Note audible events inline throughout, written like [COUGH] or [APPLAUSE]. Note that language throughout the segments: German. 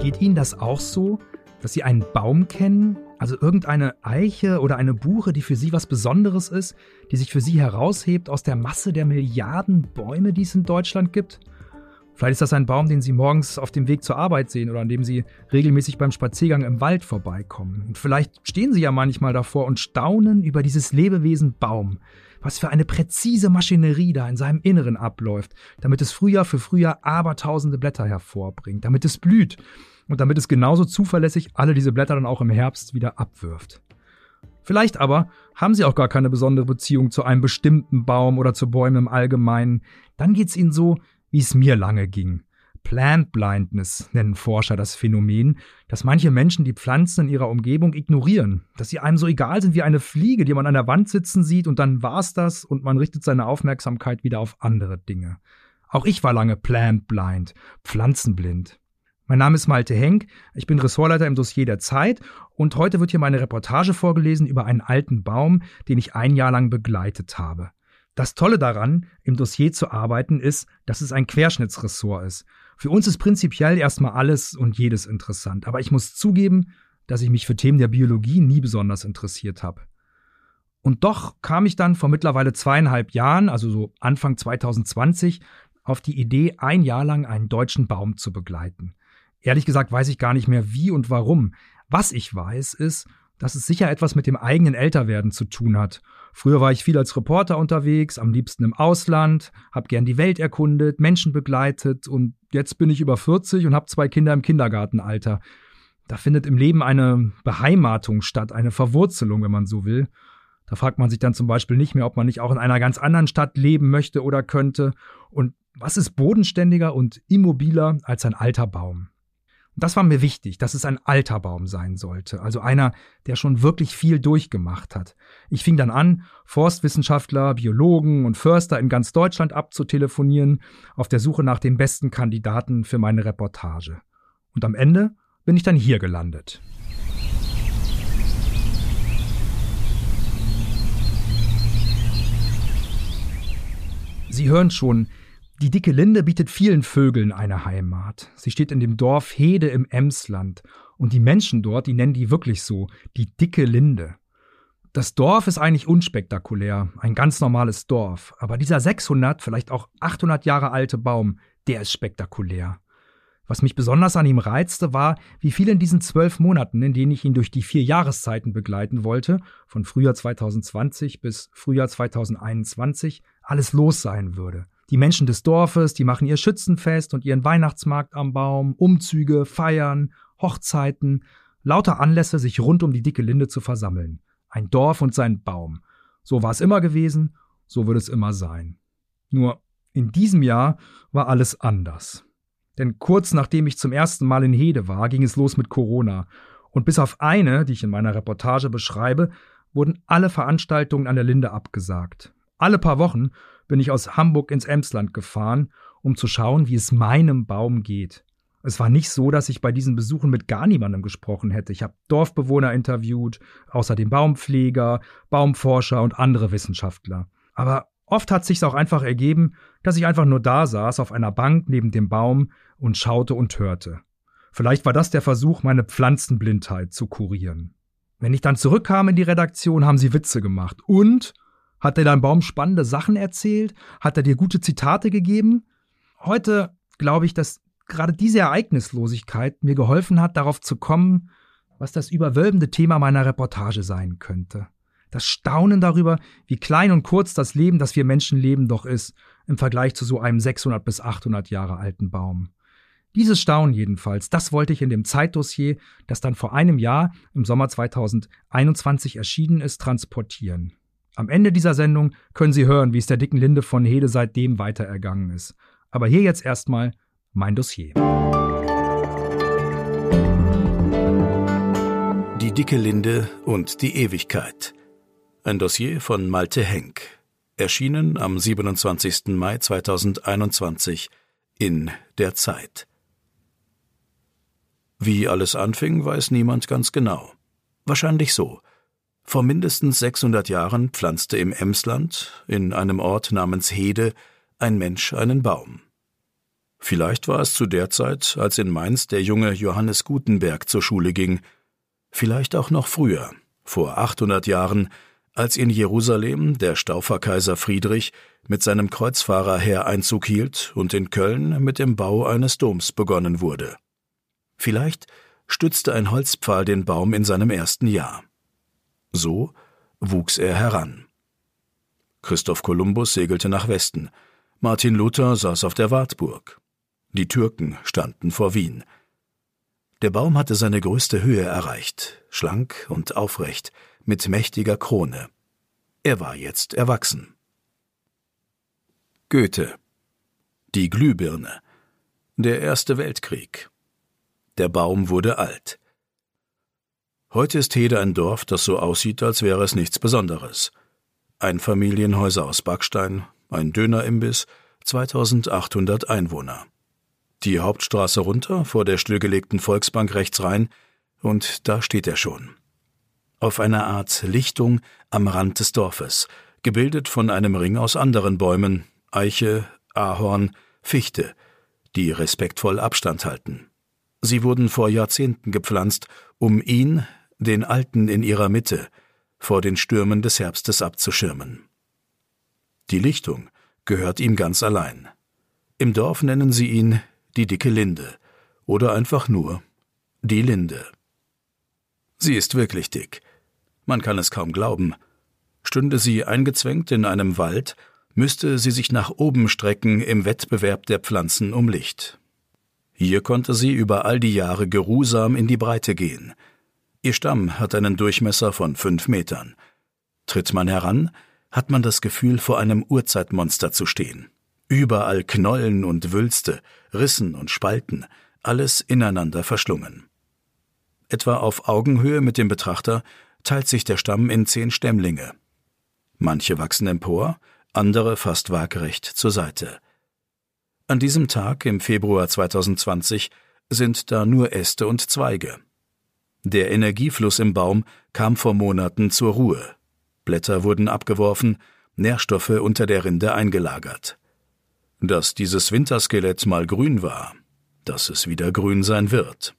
Geht Ihnen das auch so, dass Sie einen Baum kennen, also irgendeine Eiche oder eine Buche, die für Sie was Besonderes ist, die sich für Sie heraushebt aus der Masse der Milliarden Bäume, die es in Deutschland gibt? Vielleicht ist das ein Baum, den Sie morgens auf dem Weg zur Arbeit sehen oder an dem Sie regelmäßig beim Spaziergang im Wald vorbeikommen. Und vielleicht stehen Sie ja manchmal davor und staunen über dieses Lebewesen Baum. Was für eine präzise Maschinerie da in seinem Inneren abläuft, damit es Frühjahr für Frühjahr abertausende Blätter hervorbringt, damit es blüht und damit es genauso zuverlässig alle diese Blätter dann auch im Herbst wieder abwirft. Vielleicht aber haben Sie auch gar keine besondere Beziehung zu einem bestimmten Baum oder zu Bäumen im Allgemeinen. Dann geht's Ihnen so, wie es mir lange ging. Plant Blindness nennen Forscher das Phänomen, dass manche Menschen die Pflanzen in ihrer Umgebung ignorieren, dass sie einem so egal sind wie eine Fliege, die man an der Wand sitzen sieht und dann war's das und man richtet seine Aufmerksamkeit wieder auf andere Dinge. Auch ich war lange plant blind, pflanzenblind. Mein Name ist Malte Henk, ich bin Ressortleiter im Dossier der Zeit und heute wird hier meine Reportage vorgelesen über einen alten Baum, den ich ein Jahr lang begleitet habe. Das Tolle daran, im Dossier zu arbeiten, ist, dass es ein Querschnittsressort ist. Für uns ist prinzipiell erstmal alles und jedes interessant, aber ich muss zugeben, dass ich mich für Themen der Biologie nie besonders interessiert habe. Und doch kam ich dann vor mittlerweile zweieinhalb Jahren, also so Anfang 2020, auf die Idee, ein Jahr lang einen deutschen Baum zu begleiten. Ehrlich gesagt weiß ich gar nicht mehr wie und warum. Was ich weiß, ist, dass es sicher etwas mit dem eigenen Älterwerden zu tun hat. Früher war ich viel als Reporter unterwegs, am liebsten im Ausland, hab gern die Welt erkundet, Menschen begleitet und jetzt bin ich über 40 und hab zwei Kinder im Kindergartenalter. Da findet im Leben eine Beheimatung statt, eine Verwurzelung, wenn man so will. Da fragt man sich dann zum Beispiel nicht mehr, ob man nicht auch in einer ganz anderen Stadt leben möchte oder könnte. Und was ist bodenständiger und immobiler als ein alter Baum? Das war mir wichtig, dass es ein alter Baum sein sollte, also einer, der schon wirklich viel durchgemacht hat. Ich fing dann an, Forstwissenschaftler, Biologen und Förster in ganz Deutschland abzutelefonieren, auf der Suche nach dem besten Kandidaten für meine Reportage. Und am Ende bin ich dann hier gelandet. Sie hören schon, die dicke Linde bietet vielen Vögeln eine Heimat. Sie steht in dem Dorf Hede im Emsland. Und die Menschen dort, die nennen die wirklich so, die dicke Linde. Das Dorf ist eigentlich unspektakulär, ein ganz normales Dorf. Aber dieser 600, vielleicht auch 800 Jahre alte Baum, der ist spektakulär. Was mich besonders an ihm reizte, war, wie viel in diesen zwölf Monaten, in denen ich ihn durch die vier Jahreszeiten begleiten wollte, von Frühjahr 2020 bis Frühjahr 2021, alles los sein würde. Die Menschen des Dorfes, die machen ihr Schützenfest und ihren Weihnachtsmarkt am Baum, Umzüge, Feiern, Hochzeiten, lauter Anlässe, sich rund um die dicke Linde zu versammeln. Ein Dorf und sein Baum. So war es immer gewesen, so wird es immer sein. Nur in diesem Jahr war alles anders. Denn kurz nachdem ich zum ersten Mal in Hede war, ging es los mit Corona. Und bis auf eine, die ich in meiner Reportage beschreibe, wurden alle Veranstaltungen an der Linde abgesagt. Alle paar Wochen bin ich aus Hamburg ins Emsland gefahren, um zu schauen, wie es meinem Baum geht. Es war nicht so, dass ich bei diesen Besuchen mit gar niemandem gesprochen hätte. Ich habe Dorfbewohner interviewt, außerdem Baumpfleger, Baumforscher und andere Wissenschaftler. Aber oft hat sich's auch einfach ergeben, dass ich einfach nur da saß auf einer Bank neben dem Baum und schaute und hörte. Vielleicht war das der Versuch, meine Pflanzenblindheit zu kurieren. Wenn ich dann zurückkam in die Redaktion, haben sie Witze gemacht und hat er deinem Baum spannende Sachen erzählt? Hat er dir gute Zitate gegeben? Heute glaube ich, dass gerade diese Ereignislosigkeit mir geholfen hat, darauf zu kommen, was das überwölbende Thema meiner Reportage sein könnte. Das Staunen darüber, wie klein und kurz das Leben, das wir Menschen leben, doch ist, im Vergleich zu so einem 600 bis 800 Jahre alten Baum. Dieses Staunen jedenfalls, das wollte ich in dem Zeitdossier, das dann vor einem Jahr im Sommer 2021 erschienen ist, transportieren. Am Ende dieser Sendung können Sie hören, wie es der dicken Linde von Hede seitdem weiter ergangen ist. Aber hier jetzt erstmal mein Dossier. Die dicke Linde und die Ewigkeit. Ein Dossier von Malte Henk. Erschienen am 27. Mai 2021 in der Zeit. Wie alles anfing, weiß niemand ganz genau. Wahrscheinlich so. Vor mindestens 600 Jahren pflanzte im Emsland, in einem Ort namens Hede, ein Mensch einen Baum. Vielleicht war es zu der Zeit, als in Mainz der junge Johannes Gutenberg zur Schule ging, vielleicht auch noch früher, vor 800 Jahren, als in Jerusalem der Stauferkaiser Friedrich mit seinem Kreuzfahrerheer Einzug hielt und in Köln mit dem Bau eines Doms begonnen wurde. Vielleicht stützte ein Holzpfahl den Baum in seinem ersten Jahr. So wuchs er heran. Christoph Kolumbus segelte nach Westen, Martin Luther saß auf der Wartburg. Die Türken standen vor Wien. Der Baum hatte seine größte Höhe erreicht, schlank und aufrecht, mit mächtiger Krone. Er war jetzt erwachsen. Goethe Die Glühbirne Der Erste Weltkrieg Der Baum wurde alt. Heute ist Hede ein Dorf, das so aussieht, als wäre es nichts Besonderes. Einfamilienhäuser aus Backstein, ein Dönerimbiss, 2800 Einwohner. Die Hauptstraße runter, vor der stillgelegten Volksbank rechts rein, und da steht er schon auf einer Art Lichtung am Rand des Dorfes, gebildet von einem Ring aus anderen Bäumen, Eiche, Ahorn, Fichte, die respektvoll Abstand halten. Sie wurden vor Jahrzehnten gepflanzt, um ihn, den Alten in ihrer Mitte, vor den Stürmen des Herbstes abzuschirmen. Die Lichtung gehört ihm ganz allein. Im Dorf nennen sie ihn die dicke Linde oder einfach nur die Linde. Sie ist wirklich dick, man kann es kaum glauben. Stünde sie eingezwängt in einem Wald, müsste sie sich nach oben strecken im Wettbewerb der Pflanzen um Licht. Hier konnte sie über all die Jahre geruhsam in die Breite gehen. Ihr Stamm hat einen Durchmesser von fünf Metern. Tritt man heran, hat man das Gefühl, vor einem Urzeitmonster zu stehen. Überall Knollen und Wülste, Rissen und Spalten, alles ineinander verschlungen. Etwa auf Augenhöhe mit dem Betrachter teilt sich der Stamm in zehn Stämmlinge. Manche wachsen empor, andere fast waagrecht zur Seite. An diesem Tag im Februar 2020 sind da nur Äste und Zweige. Der Energiefluss im Baum kam vor Monaten zur Ruhe. Blätter wurden abgeworfen, Nährstoffe unter der Rinde eingelagert. Dass dieses Winterskelett mal grün war, dass es wieder grün sein wird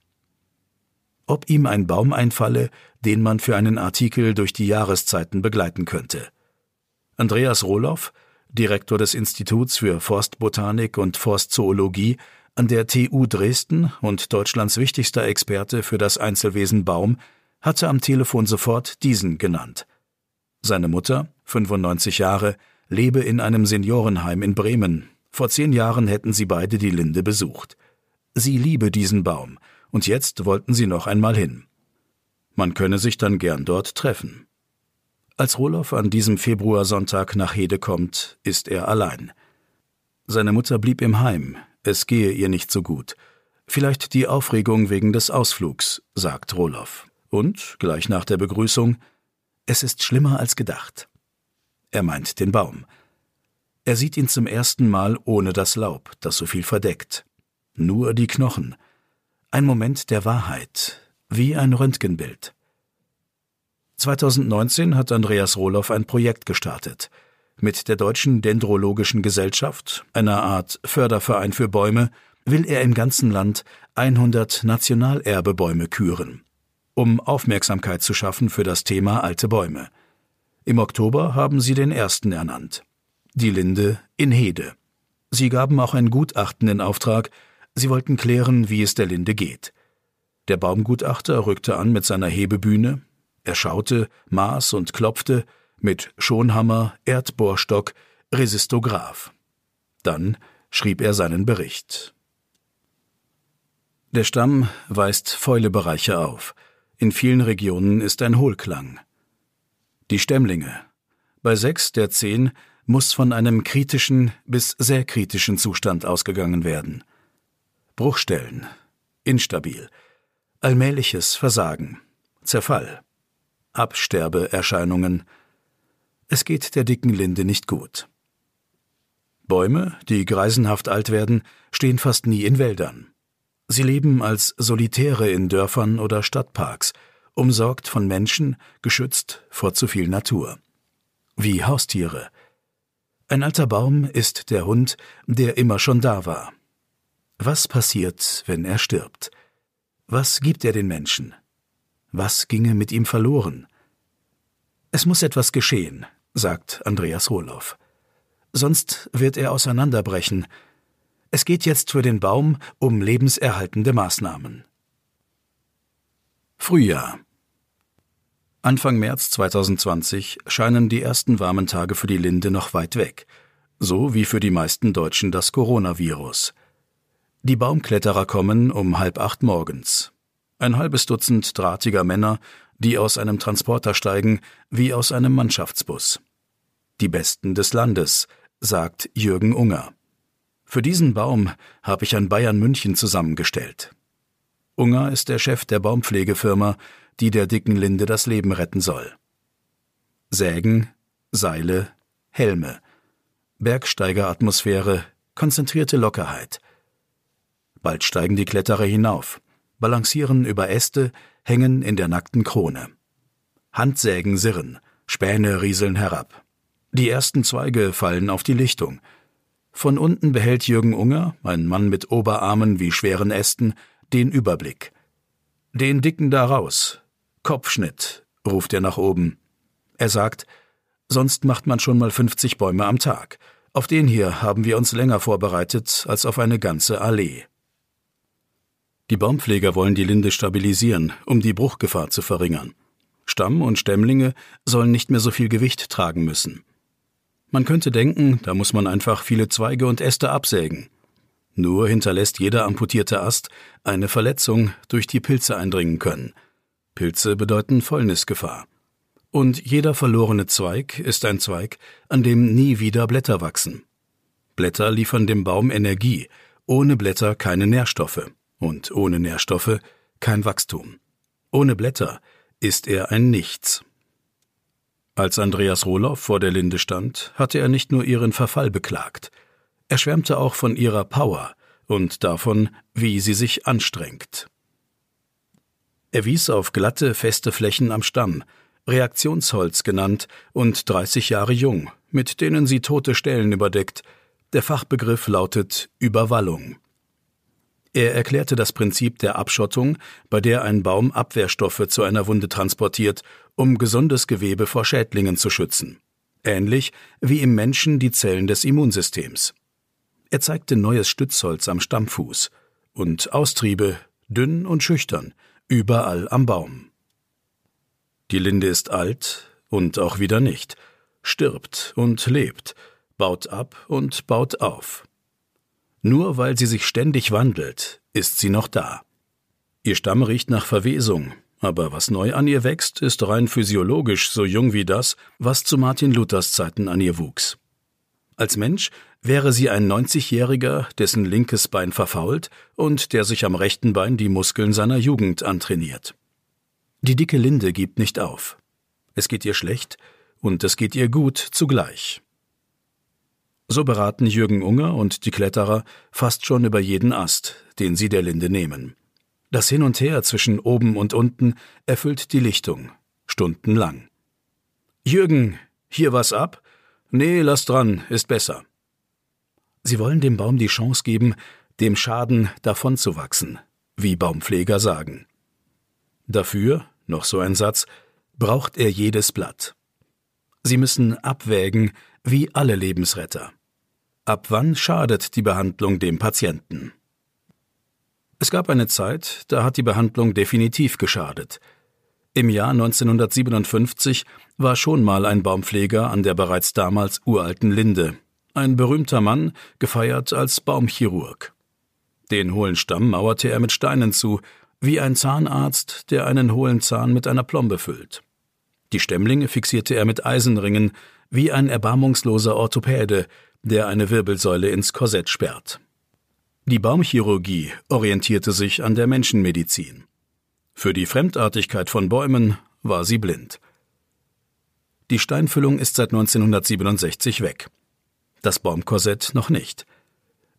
ob ihm ein Baum einfalle, den man für einen Artikel durch die Jahreszeiten begleiten könnte. Andreas Rohloff, Direktor des Instituts für Forstbotanik und Forstzoologie an der TU Dresden und Deutschlands wichtigster Experte für das Einzelwesen Baum, hatte am Telefon sofort diesen genannt. Seine Mutter, 95 Jahre, lebe in einem Seniorenheim in Bremen. Vor zehn Jahren hätten sie beide die Linde besucht. Sie liebe diesen Baum, und jetzt wollten sie noch einmal hin. Man könne sich dann gern dort treffen. Als Roloff an diesem Februarsonntag nach Hede kommt, ist er allein. Seine Mutter blieb im Heim, es gehe ihr nicht so gut. Vielleicht die Aufregung wegen des Ausflugs, sagt Roloff. Und, gleich nach der Begrüßung, es ist schlimmer als gedacht. Er meint den Baum. Er sieht ihn zum ersten Mal ohne das Laub, das so viel verdeckt. Nur die Knochen. Ein Moment der Wahrheit, wie ein Röntgenbild. 2019 hat Andreas Rohloff ein Projekt gestartet. Mit der Deutschen Dendrologischen Gesellschaft, einer Art Förderverein für Bäume, will er im ganzen Land 100 Nationalerbebäume küren, um Aufmerksamkeit zu schaffen für das Thema alte Bäume. Im Oktober haben sie den ersten ernannt. Die Linde in Hede. Sie gaben auch ein Gutachten in Auftrag, Sie wollten klären, wie es der Linde geht. Der Baumgutachter rückte an mit seiner Hebebühne. Er schaute, maß und klopfte mit Schonhammer, Erdbohrstock, Resistograph. Dann schrieb er seinen Bericht. Der Stamm weist Fäulebereiche auf. In vielen Regionen ist ein Hohlklang. Die Stämmlinge. Bei sechs der zehn muss von einem kritischen bis sehr kritischen Zustand ausgegangen werden. Bruchstellen, instabil, allmähliches Versagen, Zerfall, Absterbeerscheinungen. Es geht der dicken Linde nicht gut. Bäume, die greisenhaft alt werden, stehen fast nie in Wäldern. Sie leben als Solitäre in Dörfern oder Stadtparks, umsorgt von Menschen, geschützt vor zu viel Natur. Wie Haustiere. Ein alter Baum ist der Hund, der immer schon da war. Was passiert, wenn er stirbt? Was gibt er den Menschen? Was ginge mit ihm verloren? Es muss etwas geschehen, sagt Andreas Rohloff. Sonst wird er auseinanderbrechen. Es geht jetzt für den Baum um lebenserhaltende Maßnahmen. Frühjahr Anfang März 2020 scheinen die ersten warmen Tage für die Linde noch weit weg, so wie für die meisten Deutschen das Coronavirus. Die Baumkletterer kommen um halb acht morgens. Ein halbes Dutzend drahtiger Männer, die aus einem Transporter steigen, wie aus einem Mannschaftsbus. Die Besten des Landes, sagt Jürgen Unger. Für diesen Baum habe ich ein Bayern München zusammengestellt. Unger ist der Chef der Baumpflegefirma, die der dicken Linde das Leben retten soll. Sägen, Seile, Helme, Bergsteigeratmosphäre, konzentrierte Lockerheit. Bald steigen die Kletterer hinauf, balancieren über Äste, hängen in der nackten Krone. Handsägen sirren, Späne rieseln herab. Die ersten Zweige fallen auf die Lichtung. Von unten behält Jürgen Unger, ein Mann mit Oberarmen wie schweren Ästen, den Überblick. Den Dicken da raus. Kopfschnitt, ruft er nach oben. Er sagt, sonst macht man schon mal 50 Bäume am Tag. Auf den hier haben wir uns länger vorbereitet als auf eine ganze Allee. Die Baumpfleger wollen die Linde stabilisieren, um die Bruchgefahr zu verringern. Stamm und Stämmlinge sollen nicht mehr so viel Gewicht tragen müssen. Man könnte denken, da muss man einfach viele Zweige und Äste absägen. Nur hinterlässt jeder amputierte Ast eine Verletzung, durch die Pilze eindringen können. Pilze bedeuten Fäulnisgefahr. Und jeder verlorene Zweig ist ein Zweig, an dem nie wieder Blätter wachsen. Blätter liefern dem Baum Energie, ohne Blätter keine Nährstoffe und ohne Nährstoffe kein Wachstum. Ohne Blätter ist er ein Nichts. Als Andreas Rohloff vor der Linde stand, hatte er nicht nur ihren Verfall beklagt, er schwärmte auch von ihrer Power und davon, wie sie sich anstrengt. Er wies auf glatte, feste Flächen am Stamm, Reaktionsholz genannt und 30 Jahre jung, mit denen sie tote Stellen überdeckt. Der Fachbegriff lautet Überwallung. Er erklärte das Prinzip der Abschottung, bei der ein Baum Abwehrstoffe zu einer Wunde transportiert, um gesundes Gewebe vor Schädlingen zu schützen. Ähnlich wie im Menschen die Zellen des Immunsystems. Er zeigte neues Stützholz am Stammfuß und Austriebe, dünn und schüchtern, überall am Baum. Die Linde ist alt und auch wieder nicht, stirbt und lebt, baut ab und baut auf. Nur weil sie sich ständig wandelt, ist sie noch da. Ihr Stamm riecht nach Verwesung, aber was neu an ihr wächst, ist rein physiologisch so jung wie das, was zu Martin Luthers Zeiten an ihr wuchs. Als Mensch wäre sie ein 90-Jähriger, dessen linkes Bein verfault und der sich am rechten Bein die Muskeln seiner Jugend antrainiert. Die dicke Linde gibt nicht auf. Es geht ihr schlecht und es geht ihr gut zugleich. So beraten Jürgen Unger und die Kletterer fast schon über jeden Ast, den sie der Linde nehmen. Das Hin und Her zwischen oben und unten erfüllt die Lichtung, stundenlang. Jürgen, hier was ab? Nee, lass dran, ist besser. Sie wollen dem Baum die Chance geben, dem Schaden davonzuwachsen, wie Baumpfleger sagen. Dafür, noch so ein Satz, braucht er jedes Blatt. Sie müssen abwägen, wie alle Lebensretter. Ab wann schadet die Behandlung dem Patienten? Es gab eine Zeit, da hat die Behandlung definitiv geschadet. Im Jahr 1957 war schon mal ein Baumpfleger an der bereits damals uralten Linde. Ein berühmter Mann, gefeiert als Baumchirurg. Den hohlen Stamm mauerte er mit Steinen zu, wie ein Zahnarzt, der einen hohlen Zahn mit einer Plombe füllt. Die Stämmlinge fixierte er mit Eisenringen, wie ein erbarmungsloser Orthopäde, der eine Wirbelsäule ins Korsett sperrt. Die Baumchirurgie orientierte sich an der Menschenmedizin. Für die Fremdartigkeit von Bäumen war sie blind. Die Steinfüllung ist seit 1967 weg. Das Baumkorsett noch nicht.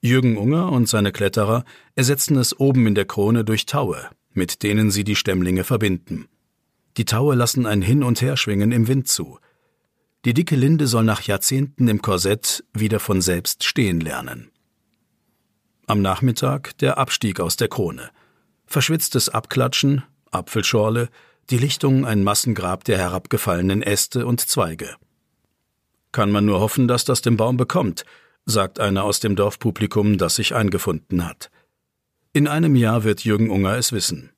Jürgen Unger und seine Kletterer ersetzen es oben in der Krone durch Taue, mit denen sie die Stämmlinge verbinden. Die Taue lassen ein Hin- und Herschwingen im Wind zu. Die dicke Linde soll nach Jahrzehnten im Korsett wieder von selbst stehen lernen. Am Nachmittag der Abstieg aus der Krone. Verschwitztes Abklatschen, Apfelschorle, die Lichtung ein Massengrab der herabgefallenen Äste und Zweige. Kann man nur hoffen, dass das dem Baum bekommt, sagt einer aus dem Dorfpublikum, das sich eingefunden hat. In einem Jahr wird Jürgen Unger es wissen.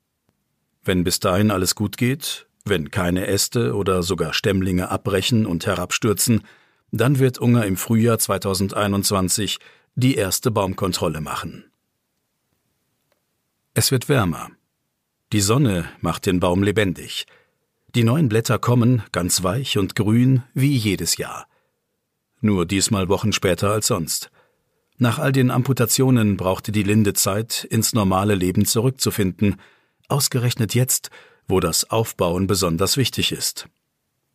Wenn bis dahin alles gut geht, wenn keine Äste oder sogar Stämmlinge abbrechen und herabstürzen, dann wird Unger im Frühjahr 2021 die erste Baumkontrolle machen. Es wird wärmer. Die Sonne macht den Baum lebendig. Die neuen Blätter kommen, ganz weich und grün, wie jedes Jahr. Nur diesmal Wochen später als sonst. Nach all den Amputationen brauchte die Linde Zeit, ins normale Leben zurückzufinden, ausgerechnet jetzt, wo das Aufbauen besonders wichtig ist.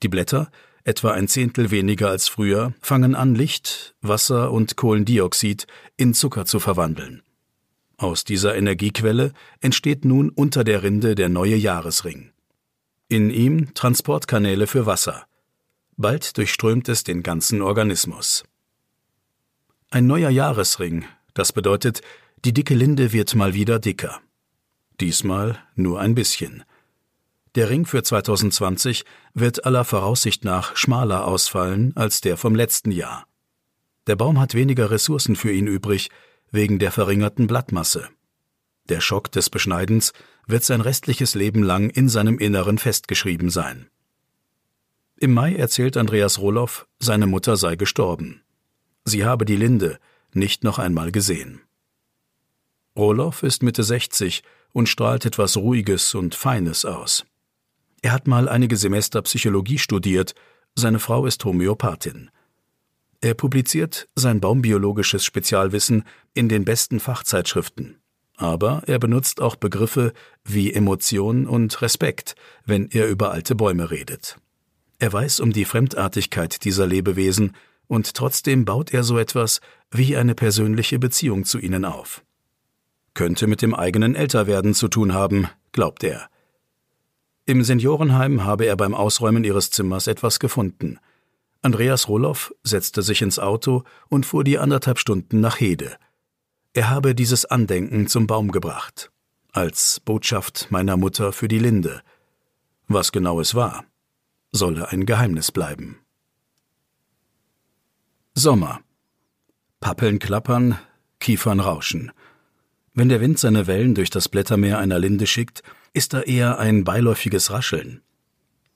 Die Blätter, etwa ein Zehntel weniger als früher, fangen an, Licht, Wasser und Kohlendioxid in Zucker zu verwandeln. Aus dieser Energiequelle entsteht nun unter der Rinde der neue Jahresring. In ihm Transportkanäle für Wasser. Bald durchströmt es den ganzen Organismus. Ein neuer Jahresring, das bedeutet, die dicke Linde wird mal wieder dicker. Diesmal nur ein bisschen. Der Ring für 2020 wird aller Voraussicht nach schmaler ausfallen als der vom letzten Jahr. Der Baum hat weniger Ressourcen für ihn übrig, wegen der verringerten Blattmasse. Der Schock des Beschneidens wird sein restliches Leben lang in seinem Inneren festgeschrieben sein. Im Mai erzählt Andreas Roloff, seine Mutter sei gestorben. Sie habe die Linde nicht noch einmal gesehen. Roloff ist Mitte 60 und strahlt etwas Ruhiges und Feines aus. Er hat mal einige Semester Psychologie studiert, seine Frau ist Homöopathin. Er publiziert sein baumbiologisches Spezialwissen in den besten Fachzeitschriften. Aber er benutzt auch Begriffe wie Emotion und Respekt, wenn er über alte Bäume redet. Er weiß um die Fremdartigkeit dieser Lebewesen und trotzdem baut er so etwas wie eine persönliche Beziehung zu ihnen auf. Könnte mit dem eigenen Älterwerden zu tun haben, glaubt er. Im Seniorenheim habe er beim Ausräumen ihres Zimmers etwas gefunden. Andreas Roloff setzte sich ins Auto und fuhr die anderthalb Stunden nach Hede. Er habe dieses Andenken zum Baum gebracht. Als Botschaft meiner Mutter für die Linde. Was genau es war, solle ein Geheimnis bleiben. Sommer. Pappeln klappern, Kiefern rauschen. Wenn der Wind seine Wellen durch das Blättermeer einer Linde schickt, ist da eher ein beiläufiges Rascheln.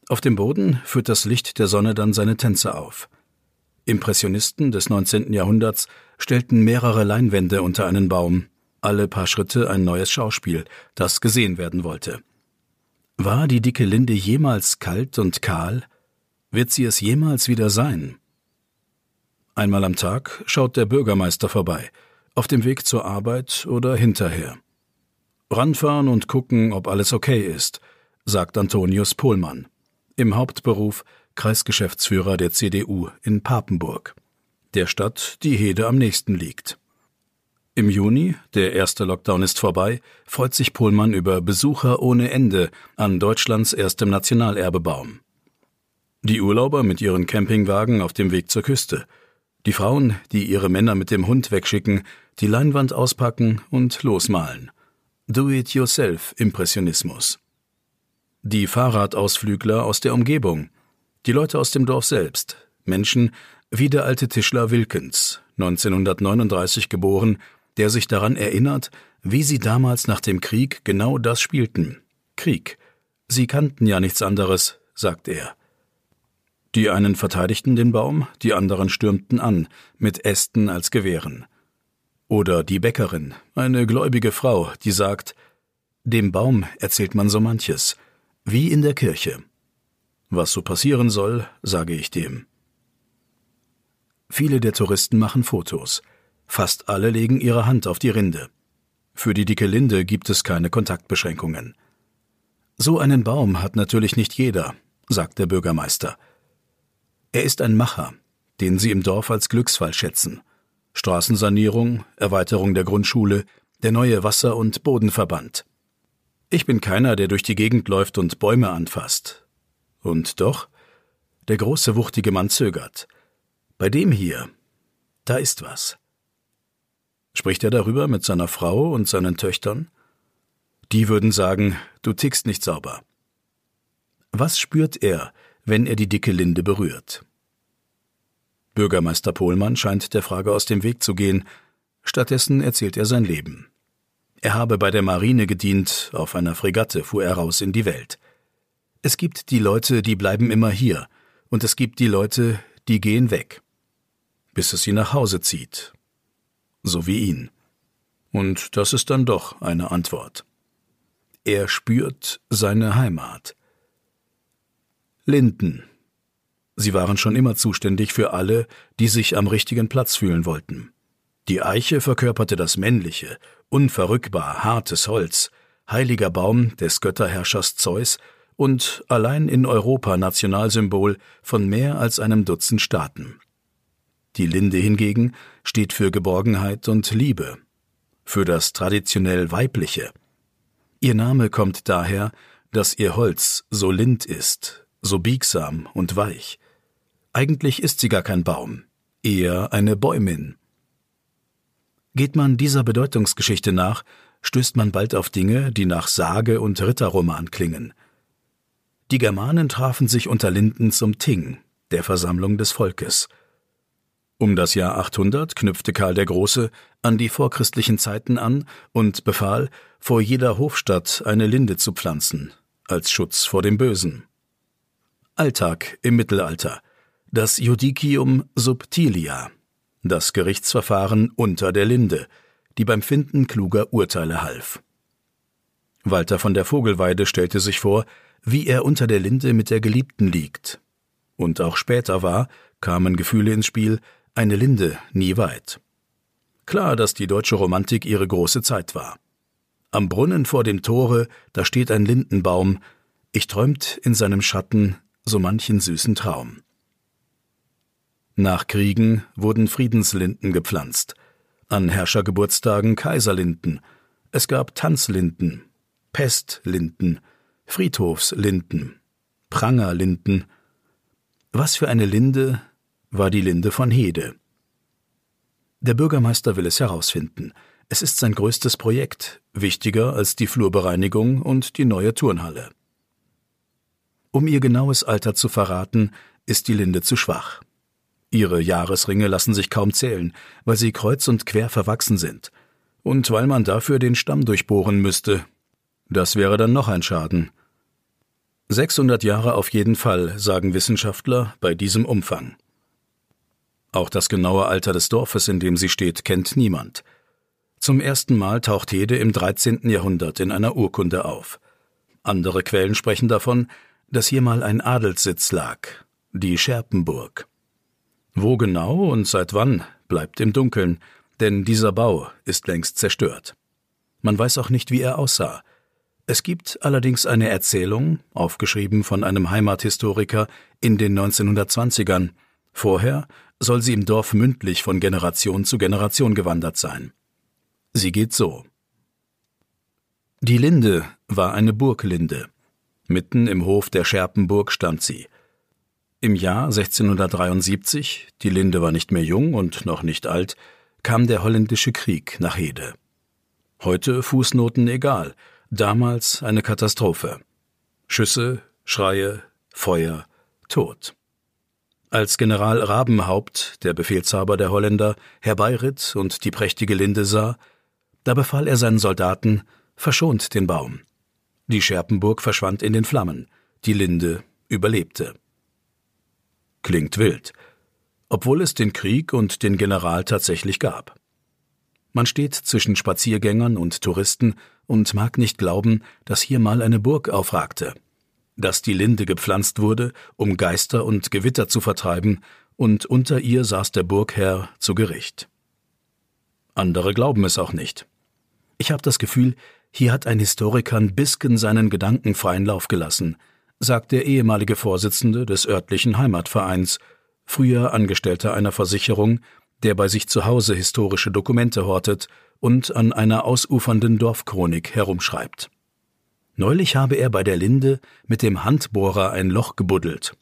Auf dem Boden führt das Licht der Sonne dann seine Tänze auf. Impressionisten des 19. Jahrhunderts stellten mehrere Leinwände unter einen Baum, alle paar Schritte ein neues Schauspiel, das gesehen werden wollte. War die dicke Linde jemals kalt und kahl? Wird sie es jemals wieder sein? Einmal am Tag schaut der Bürgermeister vorbei, auf dem Weg zur Arbeit oder hinterher. Ranfahren und gucken, ob alles okay ist, sagt Antonius Pohlmann, im Hauptberuf Kreisgeschäftsführer der CDU in Papenburg, der Stadt, die Hede am nächsten liegt. Im Juni, der erste Lockdown ist vorbei, freut sich Pohlmann über Besucher ohne Ende an Deutschlands erstem Nationalerbebaum. Die Urlauber mit ihren Campingwagen auf dem Weg zur Küste, die Frauen, die ihre Männer mit dem Hund wegschicken, die Leinwand auspacken und losmalen. Do-it-yourself-Impressionismus. Die Fahrradausflügler aus der Umgebung, die Leute aus dem Dorf selbst, Menschen wie der alte Tischler Wilkens, 1939 geboren, der sich daran erinnert, wie sie damals nach dem Krieg genau das spielten. Krieg. Sie kannten ja nichts anderes, sagt er. Die einen verteidigten den Baum, die anderen stürmten an, mit Ästen als Gewehren. Oder die Bäckerin, eine gläubige Frau, die sagt, dem Baum erzählt man so manches, wie in der Kirche. Was so passieren soll, sage ich dem. Viele der Touristen machen Fotos. Fast alle legen ihre Hand auf die Rinde. Für die dicke Linde gibt es keine Kontaktbeschränkungen. So einen Baum hat natürlich nicht jeder, sagt der Bürgermeister. Er ist ein Macher, den sie im Dorf als Glücksfall schätzen. Straßensanierung, Erweiterung der Grundschule, der neue Wasser- und Bodenverband. Ich bin keiner, der durch die Gegend läuft und Bäume anfasst. Und doch, der große, wuchtige Mann zögert. Bei dem hier, da ist was. Spricht er darüber mit seiner Frau und seinen Töchtern? Die würden sagen, du tickst nicht sauber. Was spürt er, wenn er die dicke Linde berührt? Bürgermeister Pohlmann scheint der Frage aus dem Weg zu gehen. Stattdessen erzählt er sein Leben. Er habe bei der Marine gedient, auf einer Fregatte fuhr er raus in die Welt. Es gibt die Leute, die bleiben immer hier, und es gibt die Leute, die gehen weg, bis es sie nach Hause zieht, so wie ihn. Und das ist dann doch eine Antwort. Er spürt seine Heimat. Linden. Sie waren schon immer zuständig für alle, die sich am richtigen Platz fühlen wollten. Die Eiche verkörperte das männliche, unverrückbar hartes Holz, heiliger Baum des Götterherrschers Zeus und allein in Europa Nationalsymbol von mehr als einem Dutzend Staaten. Die Linde hingegen steht für Geborgenheit und Liebe, für das traditionell Weibliche. Ihr Name kommt daher, dass ihr Holz so lind ist, so biegsam und weich. Eigentlich ist sie gar kein Baum, eher eine Bäumin. Geht man dieser Bedeutungsgeschichte nach, stößt man bald auf Dinge, die nach Sage und Ritterroman klingen. Die Germanen trafen sich unter Linden zum Ting, der Versammlung des Volkes – um das Jahr 800 knüpfte Karl der Große an die vorchristlichen Zeiten an und befahl, vor jeder Hofstadt eine Linde zu pflanzen, als Schutz vor dem Bösen. Alltag im Mittelalter. Das Judicium subtilia, das Gerichtsverfahren unter der Linde, die beim Finden kluger Urteile half. Walter von der Vogelweide stellte sich vor, wie er unter der Linde mit der Geliebten liegt. Und auch später war, kamen Gefühle ins Spiel, eine Linde nie weit. Klar, dass die deutsche Romantik ihre große Zeit war. Am Brunnen vor dem Tore, da steht ein Lindenbaum, ich träumt in seinem Schatten so manchen süßen Traum. Nach Kriegen wurden Friedenslinden gepflanzt, an Herrschergeburtstagen Kaiserlinden, es gab Tanzlinden, Pestlinden, Friedhofslinden, Prangerlinden. Was für eine Linde war die Linde von Hede. Der Bürgermeister will es herausfinden. Es ist sein größtes Projekt, wichtiger als die Flurbereinigung und die neue Turnhalle. Um ihr genaues Alter zu verraten, ist die Linde zu schwach. Ihre Jahresringe lassen sich kaum zählen, weil sie kreuz und quer verwachsen sind. Und weil man dafür den Stamm durchbohren müsste. Das wäre dann noch ein Schaden. 600 Jahre auf jeden Fall, sagen Wissenschaftler bei diesem Umfang. Auch das genaue Alter des Dorfes, in dem sie steht, kennt niemand. Zum ersten Mal taucht Hede im 13. Jahrhundert in einer Urkunde auf. Andere Quellen sprechen davon, dass hier mal ein Adelssitz lag, die Scherpenburg. Wo genau und seit wann bleibt im Dunkeln, denn dieser Bau ist längst zerstört. Man weiß auch nicht, wie er aussah. Es gibt allerdings eine Erzählung, aufgeschrieben von einem Heimathistoriker in den 1920ern. Vorher soll sie im Dorf mündlich von Generation zu Generation gewandert sein. Sie geht so. Die Linde war eine Burglinde. Mitten im Hof der Scherpenburg stand sie. Im Jahr 1673, die Linde war nicht mehr jung und noch nicht alt, kam der holländische Krieg nach Hede. Heute Fußnoten egal, damals eine Katastrophe. Schüsse, Schreie, Feuer, Tod. Als General Rabenhaupt, der Befehlshaber der Holländer, herbeiritt und die prächtige Linde sah, da befahl er seinen Soldaten, verschont den Baum. Die Scherpenburg verschwand in den Flammen, die Linde überlebte. Klingt wild, obwohl es den Krieg und den General tatsächlich gab. Man steht zwischen Spaziergängern und Touristen und mag nicht glauben, dass hier mal eine Burg aufragte dass die Linde gepflanzt wurde, um Geister und Gewitter zu vertreiben, und unter ihr saß der Burgherr zu Gericht. Andere glauben es auch nicht. Ich habe das Gefühl, hier hat ein Historiker bisschen seinen Gedanken freien Lauf gelassen, sagt der ehemalige Vorsitzende des örtlichen Heimatvereins, früher Angestellter einer Versicherung, der bei sich zu Hause historische Dokumente hortet und an einer ausufernden Dorfchronik herumschreibt. Neulich habe er bei der Linde mit dem Handbohrer ein Loch gebuddelt.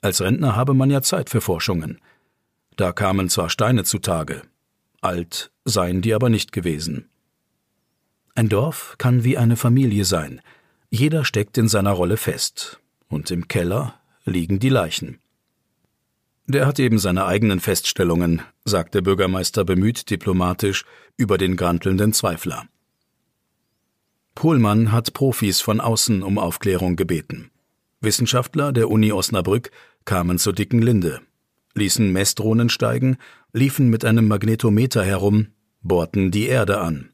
Als Rentner habe man ja Zeit für Forschungen. Da kamen zwar Steine zutage, alt, seien die aber nicht gewesen. Ein Dorf kann wie eine Familie sein. Jeder steckt in seiner Rolle fest. Und im Keller liegen die Leichen. Der hat eben seine eigenen Feststellungen, sagt der Bürgermeister bemüht diplomatisch über den grantelnden Zweifler. Pohlmann hat Profis von außen um Aufklärung gebeten. Wissenschaftler der Uni Osnabrück kamen zur dicken Linde, ließen Messdrohnen steigen, liefen mit einem Magnetometer herum, bohrten die Erde an.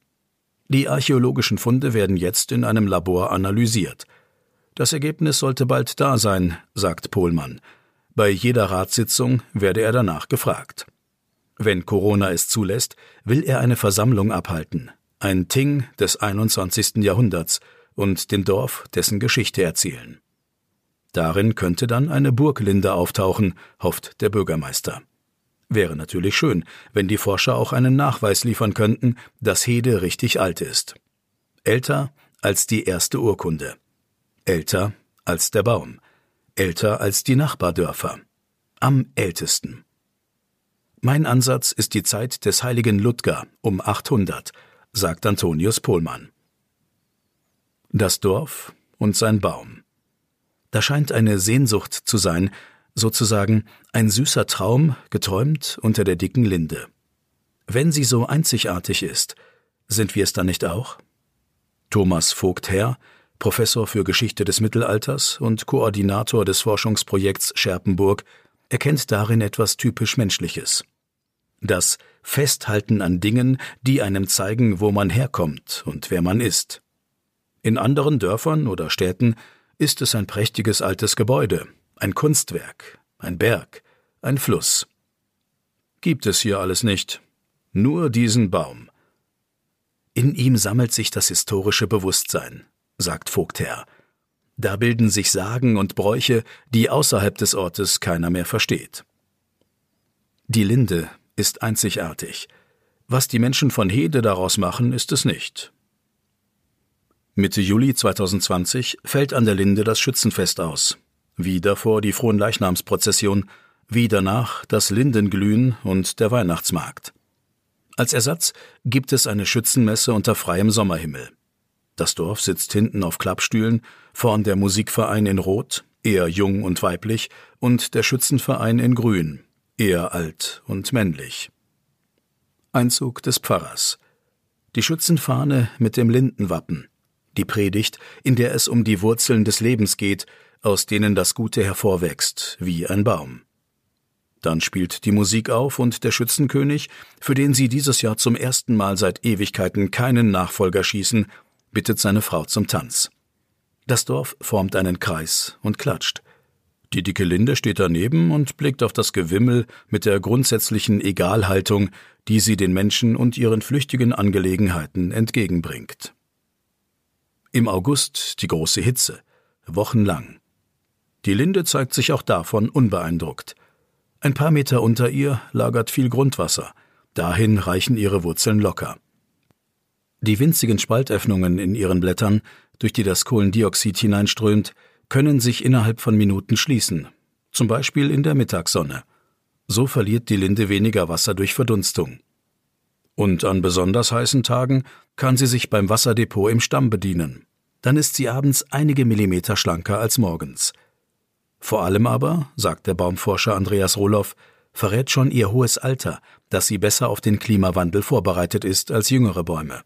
Die archäologischen Funde werden jetzt in einem Labor analysiert. Das Ergebnis sollte bald da sein, sagt Pohlmann. Bei jeder Ratssitzung werde er danach gefragt. Wenn Corona es zulässt, will er eine Versammlung abhalten, ein Ting des 21. Jahrhunderts und dem Dorf dessen Geschichte erzählen. Darin könnte dann eine Burglinde auftauchen, hofft der Bürgermeister. Wäre natürlich schön, wenn die Forscher auch einen Nachweis liefern könnten, dass Hede richtig alt ist. Älter als die erste Urkunde. Älter als der Baum älter als die Nachbardörfer, am ältesten. Mein Ansatz ist die Zeit des heiligen Ludger um 800, sagt Antonius Pohlmann. Das Dorf und sein Baum. Da scheint eine Sehnsucht zu sein, sozusagen ein süßer Traum, geträumt unter der dicken Linde. Wenn sie so einzigartig ist, sind wir es dann nicht auch? Thomas Vogt-Herr, Professor für Geschichte des Mittelalters und Koordinator des Forschungsprojekts Scherpenburg, erkennt darin etwas typisch Menschliches. Das Festhalten an Dingen, die einem zeigen, wo man herkommt und wer man ist. In anderen Dörfern oder Städten ist es ein prächtiges altes Gebäude, ein Kunstwerk, ein Berg, ein Fluss. Gibt es hier alles nicht. Nur diesen Baum. In ihm sammelt sich das historische Bewusstsein, sagt Vogtherr. Da bilden sich Sagen und Bräuche, die außerhalb des Ortes keiner mehr versteht. Die Linde ist einzigartig. Was die Menschen von Hede daraus machen, ist es nicht. Mitte Juli 2020 fällt an der Linde das Schützenfest aus. Wie davor die Fronleichnamsprozession, wie danach das Lindenglühen und der Weihnachtsmarkt. Als Ersatz gibt es eine Schützenmesse unter freiem Sommerhimmel. Das Dorf sitzt hinten auf Klappstühlen, vorn der Musikverein in Rot, eher jung und weiblich, und der Schützenverein in Grün, eher alt und männlich. Einzug des Pfarrers. Die Schützenfahne mit dem Lindenwappen. Die Predigt, in der es um die Wurzeln des Lebens geht, aus denen das Gute hervorwächst, wie ein Baum. Dann spielt die Musik auf und der Schützenkönig, für den sie dieses Jahr zum ersten Mal seit Ewigkeiten keinen Nachfolger schießen, bittet seine Frau zum Tanz. Das Dorf formt einen Kreis und klatscht. Die dicke Linde steht daneben und blickt auf das Gewimmel mit der grundsätzlichen Egalhaltung, die sie den Menschen und ihren flüchtigen Angelegenheiten entgegenbringt. Im August die große Hitze, wochenlang. Die Linde zeigt sich auch davon unbeeindruckt. Ein paar Meter unter ihr lagert viel Grundwasser, dahin reichen ihre Wurzeln locker. Die winzigen Spaltöffnungen in ihren Blättern, durch die das Kohlendioxid hineinströmt, können sich innerhalb von Minuten schließen, zum Beispiel in der Mittagssonne. So verliert die Linde weniger Wasser durch Verdunstung. Und an besonders heißen Tagen kann sie sich beim Wasserdepot im Stamm bedienen. Dann ist sie abends einige Millimeter schlanker als morgens. Vor allem aber, sagt der Baumforscher Andreas Rohloff, verrät schon ihr hohes Alter, dass sie besser auf den Klimawandel vorbereitet ist als jüngere Bäume.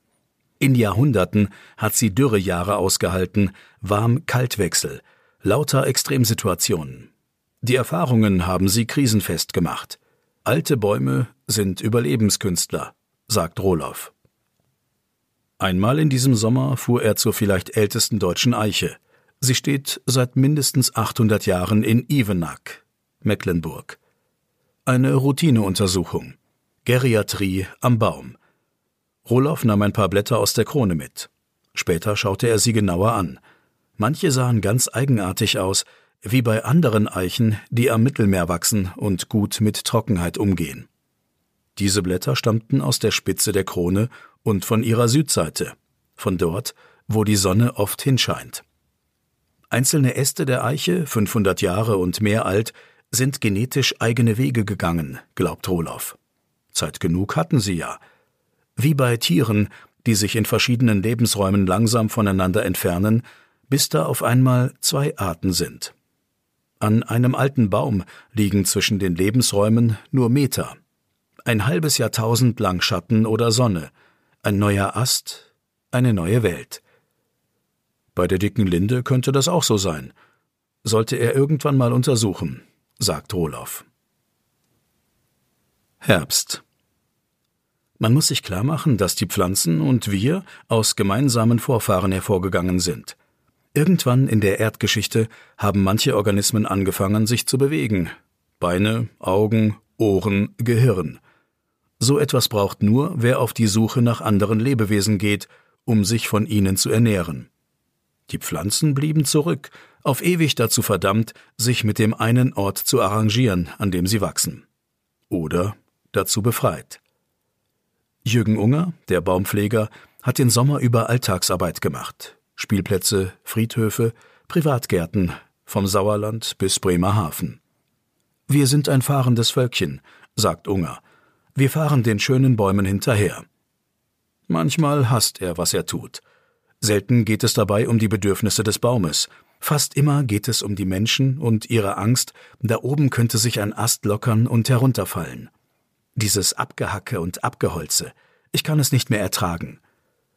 In Jahrhunderten hat sie Dürrejahre ausgehalten, Warm-Kaltwechsel, lauter Extremsituationen. Die Erfahrungen haben sie krisenfest gemacht. Alte Bäume sind Überlebenskünstler, sagt Rohloff. Einmal in diesem Sommer fuhr er zur vielleicht ältesten deutschen Eiche. Sie steht seit mindestens 800 Jahren in Ivenack, Mecklenburg. Eine Routineuntersuchung. Geriatrie am Baum. Roloff nahm ein paar Blätter aus der Krone mit. Später schaute er sie genauer an. Manche sahen ganz eigenartig aus, wie bei anderen Eichen, die am Mittelmeer wachsen und gut mit Trockenheit umgehen. Diese Blätter stammten aus der Spitze der Krone und von ihrer Südseite, von dort, wo die Sonne oft hinscheint. Einzelne Äste der Eiche, 500 Jahre und mehr alt, sind genetisch eigene Wege gegangen, glaubt Roloff. Zeit genug hatten sie ja, Wie bei Tieren, die sich in verschiedenen Lebensräumen langsam voneinander entfernen, bis da auf einmal zwei Arten sind. An einem alten Baum liegen zwischen den Lebensräumen nur Meter. Ein halbes Jahrtausend lang Schatten oder Sonne, ein neuer Ast, eine neue Welt. Bei der dicken Linde könnte das auch so sein. Sollte er irgendwann mal untersuchen, sagt Roloff. Herbst. Man muss sich klar machen, dass die Pflanzen und wir aus gemeinsamen Vorfahren hervorgegangen sind. Irgendwann in der Erdgeschichte haben manche Organismen angefangen, sich zu bewegen. Beine, Augen, Ohren, Gehirn. So etwas braucht nur, wer auf die Suche nach anderen Lebewesen geht, um sich von ihnen zu ernähren. Die Pflanzen blieben zurück, auf ewig dazu verdammt, sich mit dem einen Ort zu arrangieren, an dem sie wachsen. Oder dazu befreit. Jürgen Unger, der Baumpfleger, hat den Sommer über Alltagsarbeit gemacht. Spielplätze, Friedhöfe, Privatgärten, vom Sauerland bis Bremerhaven. Wir sind ein fahrendes Völkchen, sagt Unger. Wir fahren den schönen Bäumen hinterher. Manchmal hasst er, was er tut. Selten geht es dabei um die Bedürfnisse des Baumes. Fast immer geht es um die Menschen und ihre Angst, da oben könnte sich ein Ast lockern und herunterfallen. Dieses Abgehacke und Abgeholze. Ich kann es nicht mehr ertragen.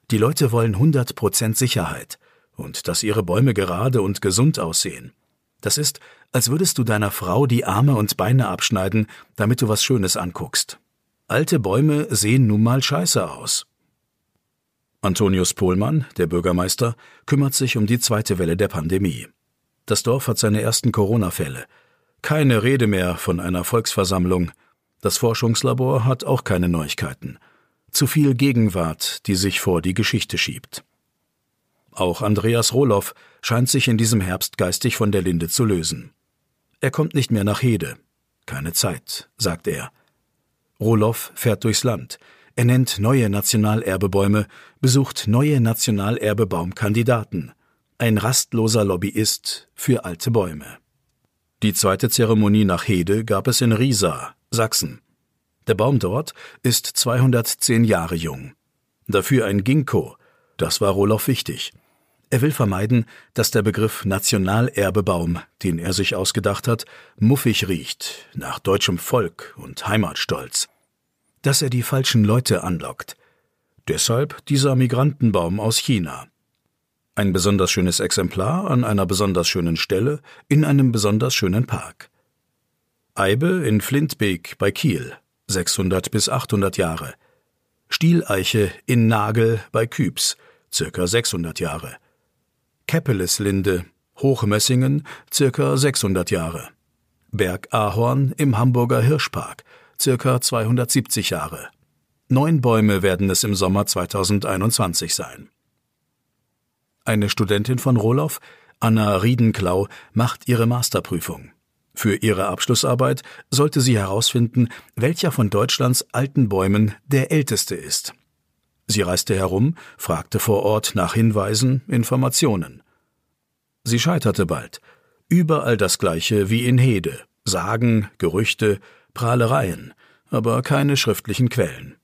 Die Leute wollen 100% Sicherheit und dass ihre Bäume gerade und gesund aussehen. Das ist, als würdest du deiner Frau die Arme und Beine abschneiden, damit du was Schönes anguckst. Alte Bäume sehen nun mal scheiße aus. Antonius Pohlmann, der Bürgermeister, kümmert sich um die zweite Welle der Pandemie. Das Dorf hat seine ersten Corona-Fälle. Keine Rede mehr von einer Volksversammlung. Das Forschungslabor hat auch keine Neuigkeiten zu viel Gegenwart, die sich vor die Geschichte schiebt. Auch Andreas Rohloff scheint sich in diesem Herbst geistig von der Linde zu lösen. Er kommt nicht mehr nach Hede. Keine Zeit, sagt er. Rohloff fährt durchs Land. Er nennt neue Nationalerbebäume, besucht neue Nationalerbebaumkandidaten. Ein rastloser Lobbyist für alte Bäume. Die zweite Zeremonie nach Hede gab es in Riesa, Sachsen. Der Baum dort ist 210 Jahre jung. Dafür ein Ginkgo. Das war Roloff wichtig. Er will vermeiden, dass der Begriff Nationalerbebaum, den er sich ausgedacht hat, muffig riecht, nach deutschem Volk und Heimatstolz. Dass er die falschen Leute anlockt. Deshalb dieser Migrantenbaum aus China. Ein besonders schönes Exemplar an einer besonders schönen Stelle in einem besonders schönen Park. Eibe in Flintbeek bei Kiel 600 bis 800 Jahre. Stieleiche in Nagel bei Kübs, circa 600 Jahre. Keppeleslinde, Hochmessingen, circa 600 Jahre. Bergahorn im Hamburger Hirschpark, circa 270 Jahre. Neun Bäume werden es im Sommer 2021 sein. Eine Studentin von Roloff, Anna Riedenklau, macht ihre Masterprüfung. Für ihre Abschlussarbeit sollte sie herausfinden, welcher von Deutschlands alten Bäumen der älteste ist. Sie reiste herum, fragte vor Ort nach Hinweisen, Informationen. Sie scheiterte bald. Überall das gleiche wie in Hede. Sagen, Gerüchte, Prahlereien, aber keine schriftlichen Quellen.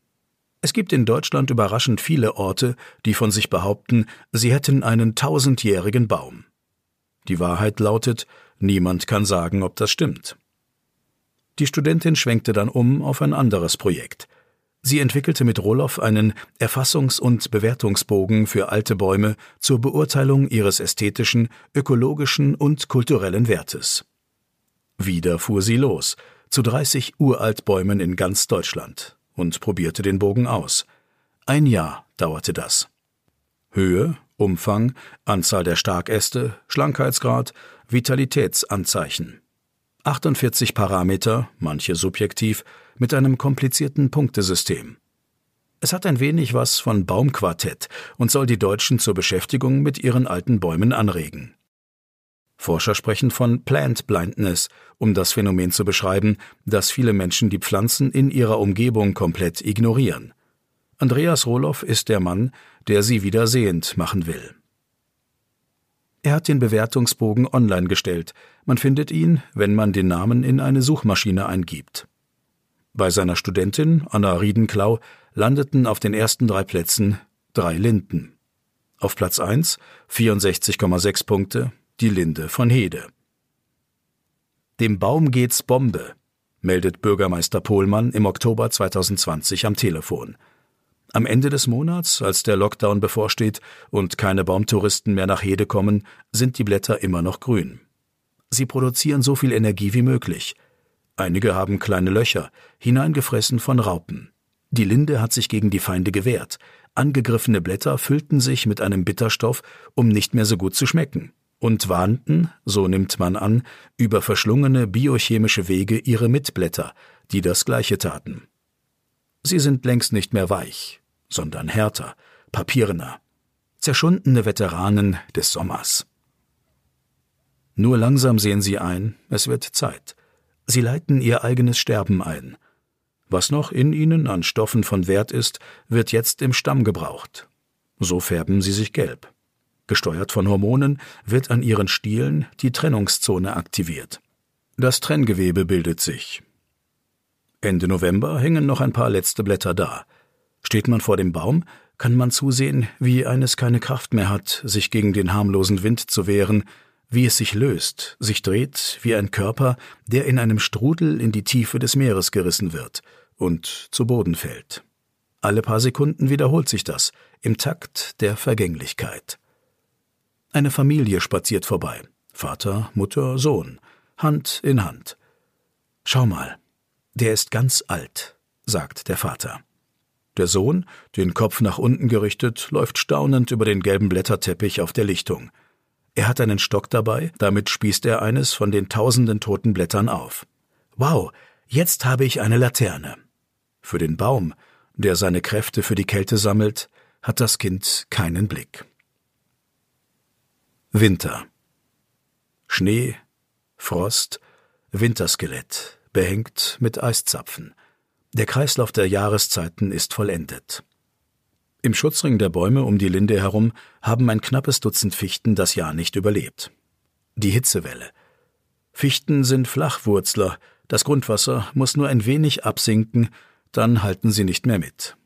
Es gibt in Deutschland überraschend viele Orte, die von sich behaupten, sie hätten einen tausendjährigen Baum. Die Wahrheit lautet, Niemand kann sagen, ob das stimmt. Die Studentin schwenkte dann um auf ein anderes Projekt. Sie entwickelte mit Roloff einen Erfassungs- und Bewertungsbogen für alte Bäume zur Beurteilung ihres ästhetischen, ökologischen und kulturellen Wertes. Wieder fuhr sie los, zu 30 Uraltbäumen in ganz Deutschland, und probierte den Bogen aus. Ein Jahr dauerte das. Höhe, Umfang, Anzahl der Starkäste, Schlankheitsgrad, Vitalitätsanzeichen. 48 Parameter, manche subjektiv, mit einem komplizierten Punktesystem. Es hat ein wenig was von Baumquartett und soll die Deutschen zur Beschäftigung mit ihren alten Bäumen anregen. Forscher sprechen von Plant Blindness, um das Phänomen zu beschreiben, dass viele Menschen die Pflanzen in ihrer Umgebung komplett ignorieren. Andreas Rohloff ist der Mann, der sie wieder sehend machen will. Er hat den Bewertungsbogen online gestellt. Man findet ihn, wenn man den Namen in eine Suchmaschine eingibt. Bei seiner Studentin Anna Riedenklau landeten auf den ersten drei Plätzen drei Linden. Auf Platz 1 64,6 Punkte die Linde von Hede. Dem Baum geht's Bombe, meldet Bürgermeister Pohlmann im Oktober 2020 am Telefon. Am Ende des Monats, als der Lockdown bevorsteht und keine Baumtouristen mehr nach Hede kommen, sind die Blätter immer noch grün. Sie produzieren so viel Energie wie möglich. Einige haben kleine Löcher, hineingefressen von Raupen. Die Linde hat sich gegen die Feinde gewehrt. Angegriffene Blätter füllten sich mit einem Bitterstoff, um nicht mehr so gut zu schmecken, und warnten, so nimmt man an, über verschlungene biochemische Wege ihre Mitblätter, die das gleiche taten. Sie sind längst nicht mehr weich, sondern härter, papierener, zerschundene Veteranen des Sommers. Nur langsam sehen sie ein, es wird Zeit. Sie leiten ihr eigenes Sterben ein. Was noch in ihnen an Stoffen von Wert ist, wird jetzt im Stamm gebraucht. So färben sie sich gelb. Gesteuert von Hormonen wird an ihren Stielen die Trennungszone aktiviert. Das Trenngewebe bildet sich. Ende November hängen noch ein paar letzte Blätter da. Steht man vor dem Baum, kann man zusehen, wie eines keine Kraft mehr hat, sich gegen den harmlosen Wind zu wehren, wie es sich löst, sich dreht wie ein Körper, der in einem Strudel in die Tiefe des Meeres gerissen wird und zu Boden fällt. Alle paar Sekunden wiederholt sich das, im Takt der Vergänglichkeit. Eine Familie spaziert vorbei. Vater, Mutter, Sohn, Hand in Hand. Schau mal, der ist ganz alt, sagt der Vater. Der Sohn, den Kopf nach unten gerichtet, läuft staunend über den gelben Blätterteppich auf der Lichtung. Er hat einen Stock dabei, damit spießt er eines von den tausenden toten Blättern auf. Wow, jetzt habe ich eine Laterne. Für den Baum, der seine Kräfte für die Kälte sammelt, hat das Kind keinen Blick. Winter. Schnee, Frost, Winterskelett, behängt mit Eiszapfen. Der Kreislauf der Jahreszeiten ist vollendet. Im Schutzring der Bäume um die Linde herum haben ein knappes Dutzend Fichten das Jahr nicht überlebt. Die Hitzewelle. Fichten sind Flachwurzler, das Grundwasser muss nur ein wenig absinken, dann halten sie nicht mehr mit.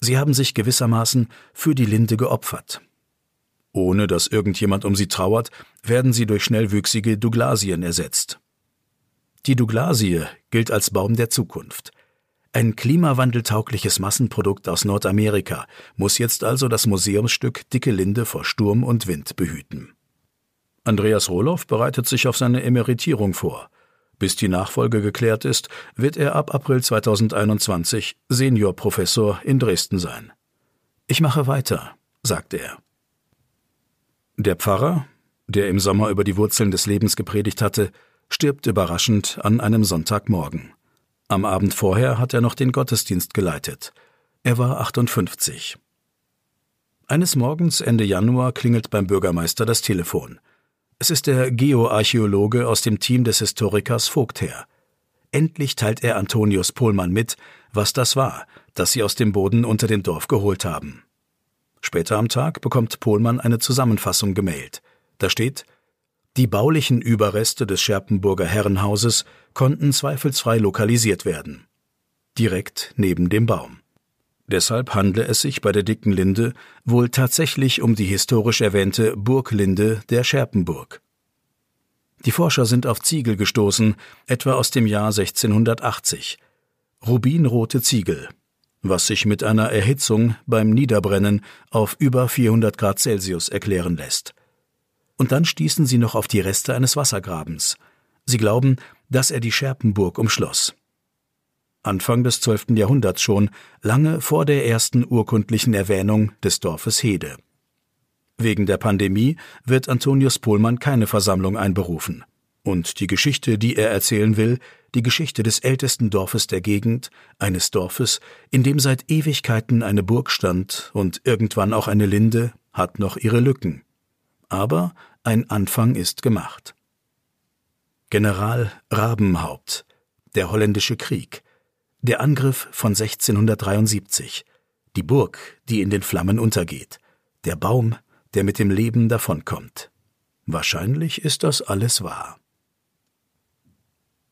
Sie haben sich gewissermaßen für die Linde geopfert. Ohne dass irgendjemand um sie trauert, werden sie durch schnellwüchsige Douglasien ersetzt. Die Douglasie gilt als Baum der Zukunft. Ein klimawandeltaugliches Massenprodukt aus Nordamerika muss jetzt also das Museumsstück Dicke Linde vor Sturm und Wind behüten. Andreas Rohloff bereitet sich auf seine Emeritierung vor. Bis die Nachfolge geklärt ist, wird er ab April 2021 Seniorprofessor in Dresden sein. Ich mache weiter, sagt er. Der Pfarrer, der im Sommer über die Wurzeln des Lebens gepredigt hatte, stirbt überraschend an einem Sonntagmorgen. Am Abend vorher hat er noch den Gottesdienst geleitet. Er war 58. Eines Morgens Ende Januar klingelt beim Bürgermeister das Telefon. Es ist der Geoarchäologe aus dem Team des Historikers Vogtherr. Endlich teilt er Antonius Pohlmann mit, was das war, das sie aus dem Boden unter dem Dorf geholt haben. Später am Tag bekommt Pohlmann eine Zusammenfassung gemailt. Da steht die baulichen Überreste des Scherpenburger Herrenhauses konnten zweifelsfrei lokalisiert werden. Direkt neben dem Baum. Deshalb handle es sich bei der dicken Linde wohl tatsächlich um die historisch erwähnte Burglinde der Scherpenburg. Die Forscher sind auf Ziegel gestoßen, etwa aus dem Jahr 1680. Rubinrote Ziegel, was sich mit einer Erhitzung beim Niederbrennen auf über 400 Grad Celsius erklären lässt. Und dann stießen sie noch auf die Reste eines Wassergrabens. Sie glauben, dass er die Scherpenburg umschloss. Anfang des 12. Jahrhunderts schon, lange vor der ersten urkundlichen Erwähnung des Dorfes Hede. Wegen der Pandemie wird Antonius Pohlmann keine Versammlung einberufen. Und die Geschichte, die er erzählen will, die Geschichte des ältesten Dorfes der Gegend, eines Dorfes, in dem seit Ewigkeiten eine Burg stand und irgendwann auch eine Linde, hat noch ihre Lücken aber ein Anfang ist gemacht. General Rabenhaupt, der holländische Krieg, der Angriff von 1673, die Burg, die in den Flammen untergeht, der Baum, der mit dem Leben davonkommt. Wahrscheinlich ist das alles wahr.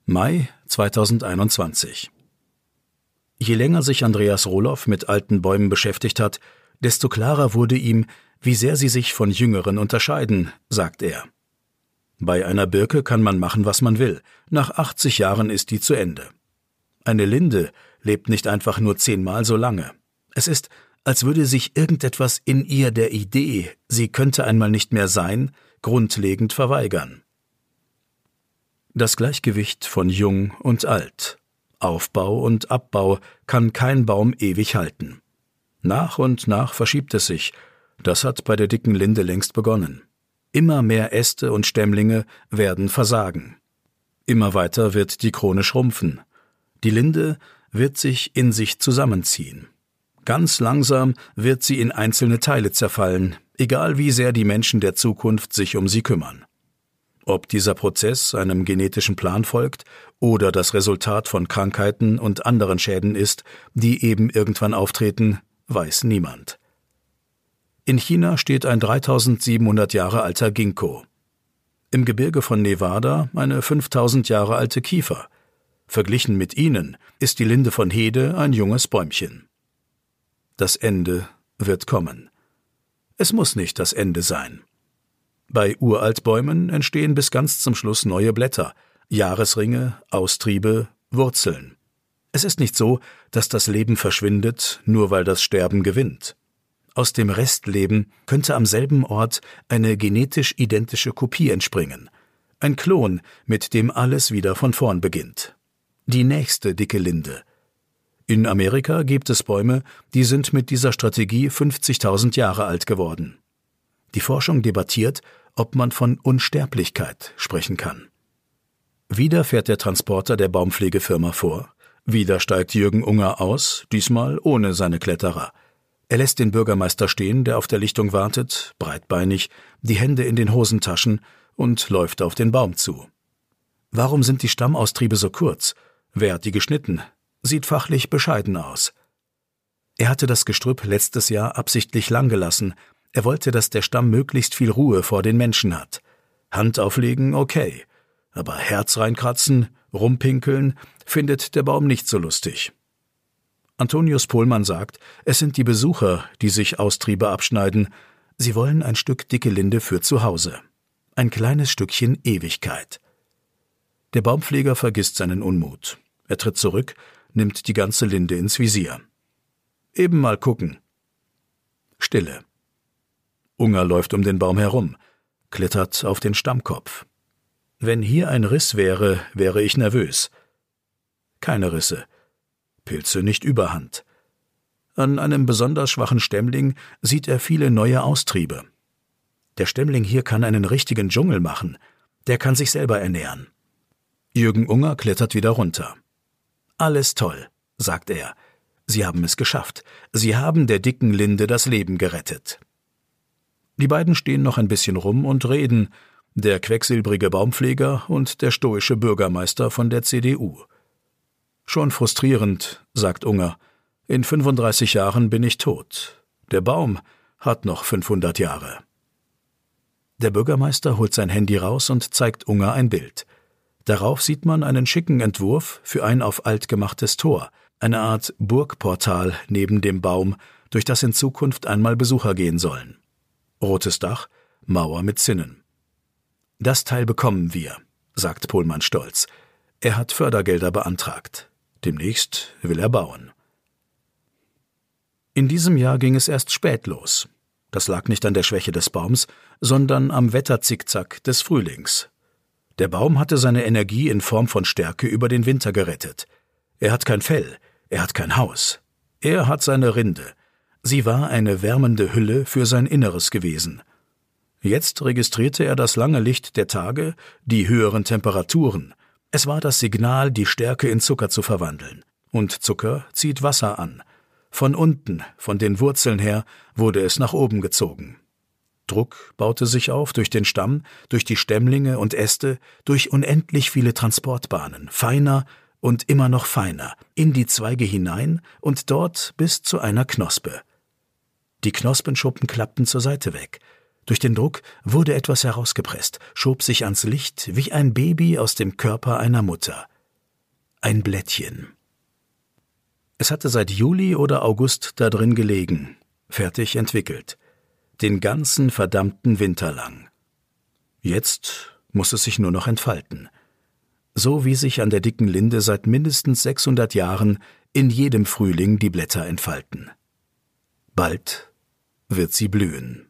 Mai 2021 Je länger sich Andreas Rohloff mit alten Bäumen beschäftigt hat, desto klarer wurde ihm, wie sehr sie sich von jüngeren unterscheiden, sagt er. Bei einer Birke kann man machen, was man will. Nach 80 Jahren ist die zu Ende. Eine Linde lebt nicht einfach nur zehnmal so lange. Es ist, als würde sich irgendetwas in ihr der Idee, sie könnte einmal nicht mehr sein, grundlegend verweigern. Das Gleichgewicht von Jung und Alt, Aufbau und Abbau kann kein Baum ewig halten. Nach und nach verschiebt es sich, das hat bei der dicken Linde längst begonnen. Immer mehr Äste und Stämmlinge werden versagen. Immer weiter wird die Krone schrumpfen. Die Linde wird sich in sich zusammenziehen. Ganz langsam wird sie in einzelne Teile zerfallen, egal wie sehr die Menschen der Zukunft sich um sie kümmern. Ob dieser Prozess einem genetischen Plan folgt oder das Resultat von Krankheiten und anderen Schäden ist, die eben irgendwann auftreten, weiß niemand. In China steht ein 3700 Jahre alter Ginkgo. Im Gebirge von Nevada eine 5000 Jahre alte Kiefer. Verglichen mit ihnen ist die Linde von Hede ein junges Bäumchen. Das Ende wird kommen. Es muss nicht das Ende sein. Bei Uraltbäumen entstehen bis ganz zum Schluss neue Blätter, Jahresringe, Austriebe, Wurzeln. Es ist nicht so, dass das Leben verschwindet, nur weil das Sterben gewinnt. Aus dem Restleben könnte am selben Ort eine genetisch identische Kopie entspringen. Ein Klon, mit dem alles wieder von vorn beginnt. Die nächste dicke Linde. In Amerika gibt es Bäume, die sind mit dieser Strategie 50.000 Jahre alt geworden. Die Forschung debattiert, ob man von Unsterblichkeit sprechen kann. Wieder fährt der Transporter der Baumpflegefirma vor. Wieder steigt Jürgen Unger aus, diesmal ohne seine Kletterer. Er lässt den Bürgermeister stehen, der auf der Lichtung wartet, breitbeinig, die Hände in den Hosentaschen und läuft auf den Baum zu. Warum sind die Stammaustriebe so kurz? Wer hat die geschnitten? Sieht fachlich bescheiden aus. Er hatte das Gestrüpp letztes Jahr absichtlich lang gelassen. Er wollte, dass der Stamm möglichst viel Ruhe vor den Menschen hat. Hand auflegen, okay. Aber Herz reinkratzen, rumpinkeln, findet der Baum nicht so lustig. Antonius Pohlmann sagt, es sind die Besucher, die sich Austriebe abschneiden. Sie wollen ein Stück dicke Linde für zu Hause. Ein kleines Stückchen Ewigkeit. Der Baumpfleger vergisst seinen Unmut. Er tritt zurück, nimmt die ganze Linde ins Visier. Eben mal gucken. Stille. Unger läuft um den Baum herum, klettert auf den Stammkopf. Wenn hier ein Riss wäre, wäre ich nervös. Keine Risse. Pilze nicht überhand. An einem besonders schwachen Stämmling sieht er viele neue Austriebe. Der Stämmling hier kann einen richtigen Dschungel machen, der kann sich selber ernähren. Jürgen Unger klettert wieder runter. Alles toll, sagt er. Sie haben es geschafft. Sie haben der dicken Linde das Leben gerettet. Die beiden stehen noch ein bisschen rum und reden, der quecksilbrige Baumpfleger und der stoische Bürgermeister von der CDU. Schon frustrierend, sagt Unger. In 35 Jahren bin ich tot. Der Baum hat noch 500 Jahre. Der Bürgermeister holt sein Handy raus und zeigt Unger ein Bild. Darauf sieht man einen schicken Entwurf für ein auf alt gemachtes Tor, eine Art Burgportal neben dem Baum, durch das in Zukunft einmal Besucher gehen sollen. Rotes Dach, Mauer mit Zinnen. Das Teil bekommen wir, sagt Pohlmann stolz. Er hat Fördergelder beantragt. Demnächst will er bauen. In diesem Jahr ging es erst spät los. Das lag nicht an der Schwäche des Baums, sondern am Wetterzickzack des Frühlings. Der Baum hatte seine Energie in Form von Stärke über den Winter gerettet. Er hat kein Fell, er hat kein Haus. Er hat seine Rinde. Sie war eine wärmende Hülle für sein Inneres gewesen. Jetzt registrierte er das lange Licht der Tage, die höheren Temperaturen, es war das Signal, die Stärke in Zucker zu verwandeln. Und Zucker zieht Wasser an. Von unten, von den Wurzeln her, wurde es nach oben gezogen. Druck baute sich auf durch den Stamm, durch die Stämmlinge und Äste, durch unendlich viele Transportbahnen, feiner und immer noch feiner, in die Zweige hinein und dort bis zu einer Knospe. Die Knospenschuppen klappten zur Seite weg, durch den Druck wurde etwas herausgepresst, schob sich ans Licht wie ein Baby aus dem Körper einer Mutter. Ein Blättchen. Es hatte seit Juli oder August da drin gelegen, fertig entwickelt. Den ganzen verdammten Winter lang. Jetzt muss es sich nur noch entfalten. So wie sich an der dicken Linde seit mindestens 600 Jahren in jedem Frühling die Blätter entfalten. Bald wird sie blühen.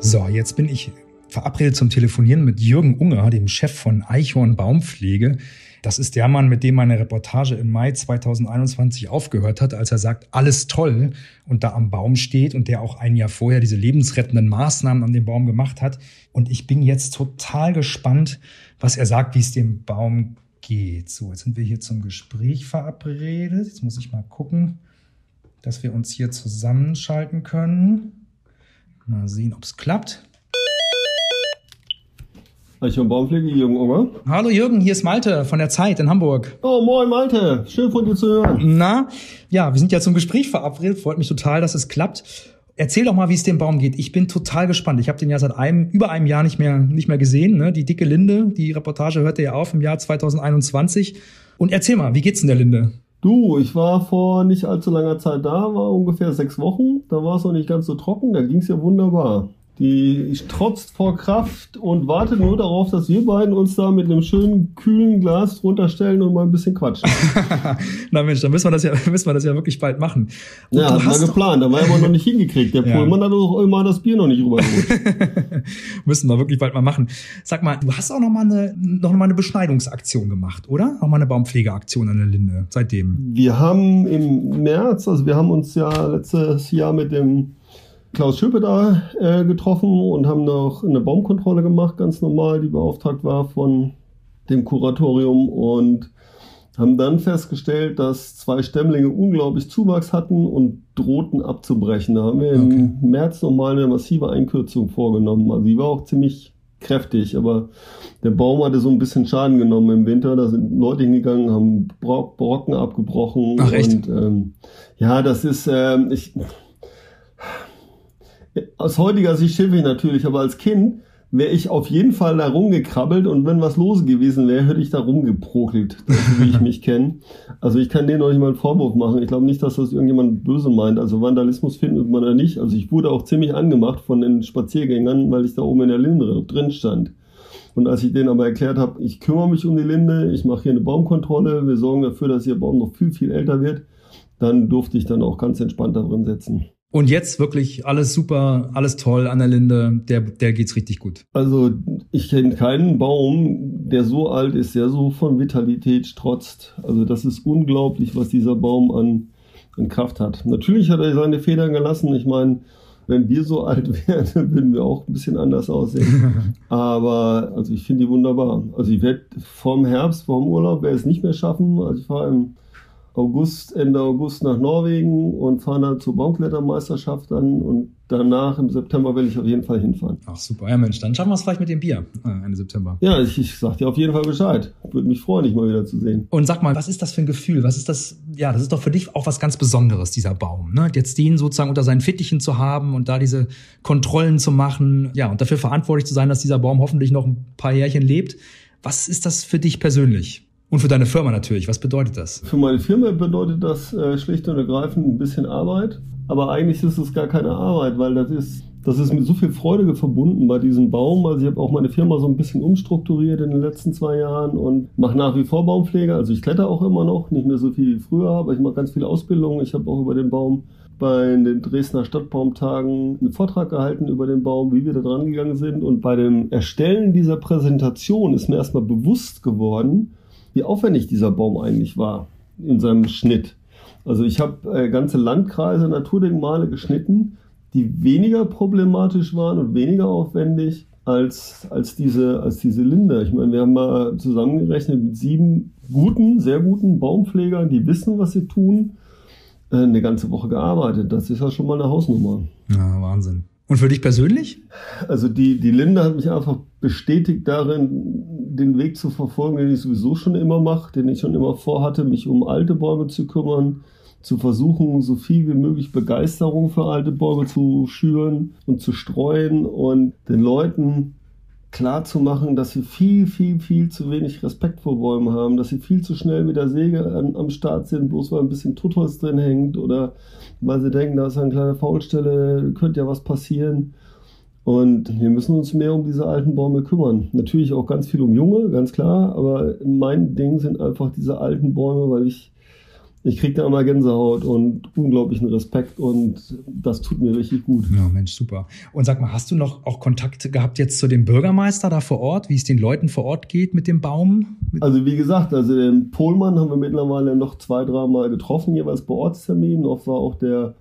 So, jetzt bin ich verabredet zum Telefonieren mit Jürgen Unger, dem Chef von Eichhorn Baumpflege. Das ist der Mann, mit dem meine Reportage im Mai 2021 aufgehört hat, als er sagt, alles toll und da am Baum steht und der auch ein Jahr vorher diese lebensrettenden Maßnahmen an dem Baum gemacht hat. Und ich bin jetzt total gespannt, was er sagt, wie es dem Baum geht. So, jetzt sind wir hier zum Gespräch verabredet. Jetzt muss ich mal gucken, dass wir uns hier zusammenschalten können. Mal sehen, ob es klappt. Eichhorn Jürgen Unger. Hallo Jürgen, hier ist Malte von der Zeit in Hamburg. Oh, moin Malte, schön von dir zu hören. Na, ja, wir sind ja zum Gespräch verabredet. Freut mich total, dass es klappt. Erzähl doch mal, wie es dem Baum geht. Ich bin total gespannt. Ich habe den ja seit einem, über einem Jahr nicht mehr, nicht mehr gesehen. Ne? Die dicke Linde, die Reportage hörte ja auf im Jahr 2021. Und erzähl mal, wie geht's in der Linde? Du, ich war vor nicht allzu langer Zeit da, war ungefähr sechs Wochen. Da war es noch nicht ganz so trocken, da ging's ja wunderbar. Die trotzt vor Kraft und wartet nur darauf, dass wir beiden uns da mit einem schönen, kühlen Glas runterstellen und mal ein bisschen quatschen. [LAUGHS] Na Mensch, dann müssen wir das ja, [LAUGHS] müssen wir das ja wirklich bald machen. Und ja, haben wir geplant, haben wir aber noch nicht hingekriegt. Der ja. Pullmann hat auch immer das Bier noch nicht rübergeholt. [LAUGHS] müssen wir wirklich bald mal machen. Sag mal, du hast auch noch mal eine, noch mal eine Beschneidungsaktion gemacht, oder? Noch mal eine Baumpflegeaktion an der Linde seitdem. Wir haben im März, also wir haben uns ja letztes Jahr mit dem Klaus Schöpe da äh, getroffen und haben noch eine Baumkontrolle gemacht, ganz normal, die beauftragt war von dem Kuratorium und haben dann festgestellt, dass zwei Stämmlinge unglaublich Zuwachs hatten und drohten abzubrechen. Da haben wir okay. im März nochmal eine massive Einkürzung vorgenommen. Also die war auch ziemlich kräftig, aber der Baum hatte so ein bisschen Schaden genommen im Winter. Da sind Leute hingegangen, haben Brocken abgebrochen. Ach, echt? Und ähm, ja, das ist, ähm, ich, aus heutiger Sicht schimpfe ich natürlich, aber als Kind wäre ich auf jeden Fall da rumgekrabbelt und wenn was los gewesen wäre, hätte ich da rumgeprokelt, wie ich mich kenne. Also ich kann denen noch nicht mal einen Vorwurf machen. Ich glaube nicht, dass das irgendjemand böse meint. Also Vandalismus findet man da nicht. Also ich wurde auch ziemlich angemacht von den Spaziergängern, weil ich da oben in der Linde drin stand. Und als ich denen aber erklärt habe, ich kümmere mich um die Linde, ich mache hier eine Baumkontrolle, wir sorgen dafür, dass ihr Baum noch viel, viel älter wird, dann durfte ich dann auch ganz entspannt da drin sitzen. Und jetzt wirklich alles super, alles toll an der Linde, der, der geht's richtig gut. Also ich kenne keinen Baum, der so alt ist, der so von Vitalität strotzt. Also das ist unglaublich, was dieser Baum an, an Kraft hat. Natürlich hat er seine Federn gelassen. Ich meine, wenn wir so alt [LAUGHS] wären, dann würden wir auch ein bisschen anders aussehen. [LAUGHS] Aber also ich finde die wunderbar. Also ich werde vorm Herbst, vorm Urlaub, werde es nicht mehr schaffen. Also ich fahre im August, Ende August nach Norwegen und fahre dann zur Baumklettermeisterschaft an und danach im September will ich auf jeden Fall hinfahren. Ach super, ja Mensch, dann schaffen wir es vielleicht mit dem Bier äh, Ende September. Ja, ich, ich sag dir auf jeden Fall Bescheid. Würde mich freuen, dich mal wieder zu sehen. Und sag mal, was ist das für ein Gefühl? Was ist das? Ja, das ist doch für dich auch was ganz Besonderes, dieser Baum. Ne? Jetzt den sozusagen unter seinen Fittichen zu haben und da diese Kontrollen zu machen, ja, und dafür verantwortlich zu sein, dass dieser Baum hoffentlich noch ein paar Jährchen lebt. Was ist das für dich persönlich? Und für deine Firma natürlich. Was bedeutet das? Für meine Firma bedeutet das äh, schlicht und ergreifend ein bisschen Arbeit. Aber eigentlich ist es gar keine Arbeit, weil das ist, das ist mit so viel Freude verbunden bei diesem Baum. Also ich habe auch meine Firma so ein bisschen umstrukturiert in den letzten zwei Jahren und mache nach wie vor Baumpflege. Also ich kletter auch immer noch, nicht mehr so viel wie früher, aber ich mache ganz viel Ausbildung. Ich habe auch über den Baum bei den Dresdner Stadtbaumtagen einen Vortrag gehalten über den Baum, wie wir da dran gegangen sind. Und bei dem Erstellen dieser Präsentation ist mir erstmal bewusst geworden, wie aufwendig dieser Baum eigentlich war in seinem Schnitt. Also ich habe äh, ganze Landkreise Naturdenkmale geschnitten, die weniger problematisch waren und weniger aufwendig als, als, diese, als diese Linde. Ich meine, wir haben mal zusammengerechnet mit sieben guten, sehr guten Baumpflegern, die wissen, was sie tun, äh, eine ganze Woche gearbeitet. Das ist ja schon mal eine Hausnummer. Ja, Wahnsinn. Und für dich persönlich? Also die, die Linde hat mich einfach bestätigt darin, den Weg zu verfolgen, den ich sowieso schon immer mache, den ich schon immer vorhatte, mich um alte Bäume zu kümmern, zu versuchen, so viel wie möglich Begeisterung für alte Bäume zu schüren und zu streuen und den Leuten klar zu machen, dass sie viel, viel, viel zu wenig Respekt vor Bäumen haben, dass sie viel zu schnell mit der Säge an, am Start sind, bloß weil ein bisschen Totholz drin hängt oder weil sie denken, da ist eine kleine Faulstelle, könnte ja was passieren. Und wir müssen uns mehr um diese alten Bäume kümmern. Natürlich auch ganz viel um junge, ganz klar, aber mein Ding sind einfach diese alten Bäume, weil ich ich kriege da immer Gänsehaut und unglaublichen Respekt und das tut mir richtig gut. Ja, Mensch, super. Und sag mal, hast du noch auch Kontakt gehabt jetzt zu dem Bürgermeister da vor Ort, wie es den Leuten vor Ort geht mit dem Baum? Also wie gesagt, also den Pohlmann haben wir mittlerweile noch zwei, dreimal getroffen, jeweils bei Ortsterminen. Oft war auch der,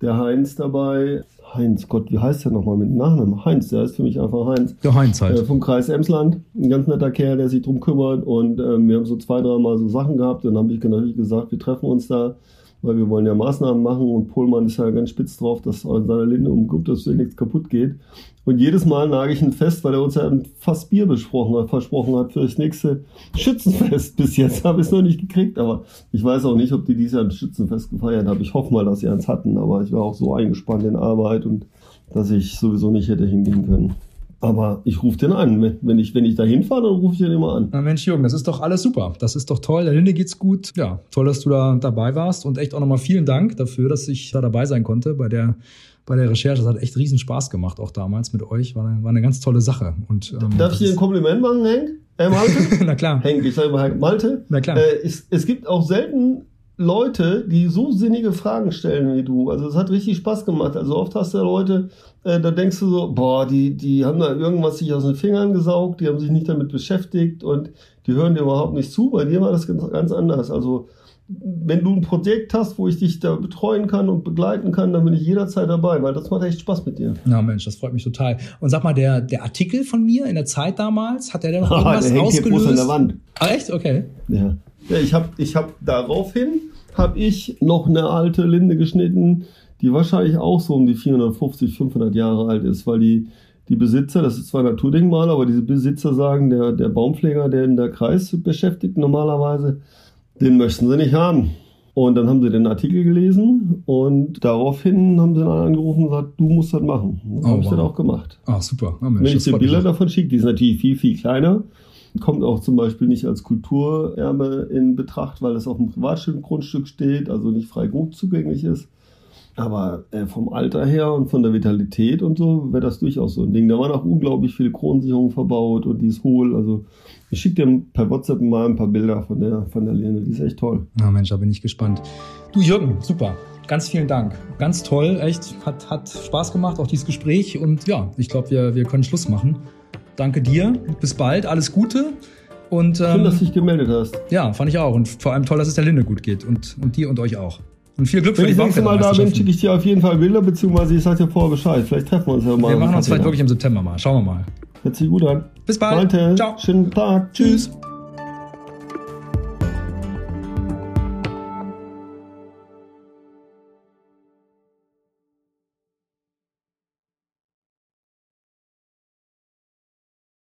der Heinz dabei. Heinz, Gott, wie heißt der nochmal mit Nachnamen? Heinz, der heißt für mich einfach Heinz. Der Heinz halt. Äh, vom Kreis Emsland. Ein ganz netter Kerl, der sich drum kümmert. Und ähm, wir haben so zwei, dreimal so Sachen gehabt. Dann habe ich natürlich gesagt, wir treffen uns da weil wir wollen ja Maßnahmen machen und Pohlmann ist ja ganz spitz drauf, dass an seiner Linde umguckt, dass nichts kaputt geht. Und jedes Mal nage ich ihn fest, weil er uns ja ein Fass Bier besprochen hat, versprochen hat für das nächste Schützenfest. Bis jetzt habe ich es noch nicht gekriegt, aber ich weiß auch nicht, ob die dieses Jahr ein Schützenfest gefeiert haben. Ich hoffe mal, dass sie eins hatten, aber ich war auch so eingespannt in Arbeit und dass ich sowieso nicht hätte hingehen können. Aber ich rufe den an. Wenn ich, wenn ich da hinfahre, dann rufe ich den immer an. Na Mensch, Jürgen, das ist doch alles super. Das ist doch toll. Der Linde geht's gut. Ja, toll, dass du da dabei warst. Und echt auch nochmal vielen Dank dafür, dass ich da dabei sein konnte bei der, bei der Recherche. Das hat echt riesen Spaß gemacht, auch damals mit euch. War eine, war eine ganz tolle Sache. Und, ähm, Darf ich dir ein Kompliment machen, Henk? Äh, Malte? [LAUGHS] Na klar. Henk, ich sage mal Malte. Na klar. Äh, es, es gibt auch selten Leute, die so sinnige Fragen stellen wie du. Also es hat richtig Spaß gemacht. Also oft hast du ja Leute, äh, da denkst du so, boah, die, die haben da irgendwas sich aus den Fingern gesaugt, die haben sich nicht damit beschäftigt und die hören dir überhaupt nicht zu. Bei dir war das ganz, ganz anders. Also wenn du ein Projekt hast, wo ich dich da betreuen kann und begleiten kann, dann bin ich jederzeit dabei, weil das macht echt Spaß mit dir. Na Mensch, das freut mich total. Und sag mal, der, der Artikel von mir in der Zeit damals, hat der denn noch [LAUGHS] irgendwas der ausgelöst? An der Wand. Ah, echt? Okay. Ja. Ja, ich habe ich hab daraufhin habe ich noch eine alte Linde geschnitten, die wahrscheinlich auch so um die 450, 500 Jahre alt ist, weil die, die Besitzer, das ist zwar Naturdenkmal, aber diese Besitzer sagen, der, der Baumpfleger, der in der Kreis beschäftigt normalerweise, den möchten sie nicht haben. Und dann haben sie den Artikel gelesen und daraufhin haben sie dann angerufen und gesagt, du musst das machen. Das oh, habe ich wow. dann auch gemacht. Ah, super. Oh, Mensch, Wenn ich dir Bilder davon schicke, die sind natürlich viel, viel kleiner kommt auch zum Beispiel nicht als Kulturerbe in Betracht, weil es auf einem Privatgrundstück steht, also nicht frei gut zugänglich ist. Aber äh, vom Alter her und von der Vitalität und so wäre das durchaus so ein Ding. Da waren auch unglaublich viele Kronensicherungen verbaut und die ist hohl. Also ich schicke dir per WhatsApp mal ein paar Bilder von der, von der Lehne. Die ist echt toll. Na Mensch, da bin ich gespannt. Du Jürgen, super. Ganz vielen Dank. Ganz toll, echt. Hat, hat Spaß gemacht, auch dieses Gespräch. Und ja, ich glaube, wir, wir können Schluss machen. Danke dir. Bis bald. Alles Gute. Und, ähm, Schön, dass du dich gemeldet hast. Ja, fand ich auch. Und vor allem toll, dass es der Linde gut geht. Und, und dir und euch auch. Und viel Glück Wenn für die Wenn ich das nächste Mal da bin, schicke ich dir auf jeden Fall Bilder, beziehungsweise ich sage dir vorher Bescheid. Vielleicht treffen wir uns ja mal. Wir machen uns vielleicht wirklich im September mal. Schauen wir mal. Hört sich gut an. Bis bald. Malte, Ciao. Schönen Tag. Tschüss.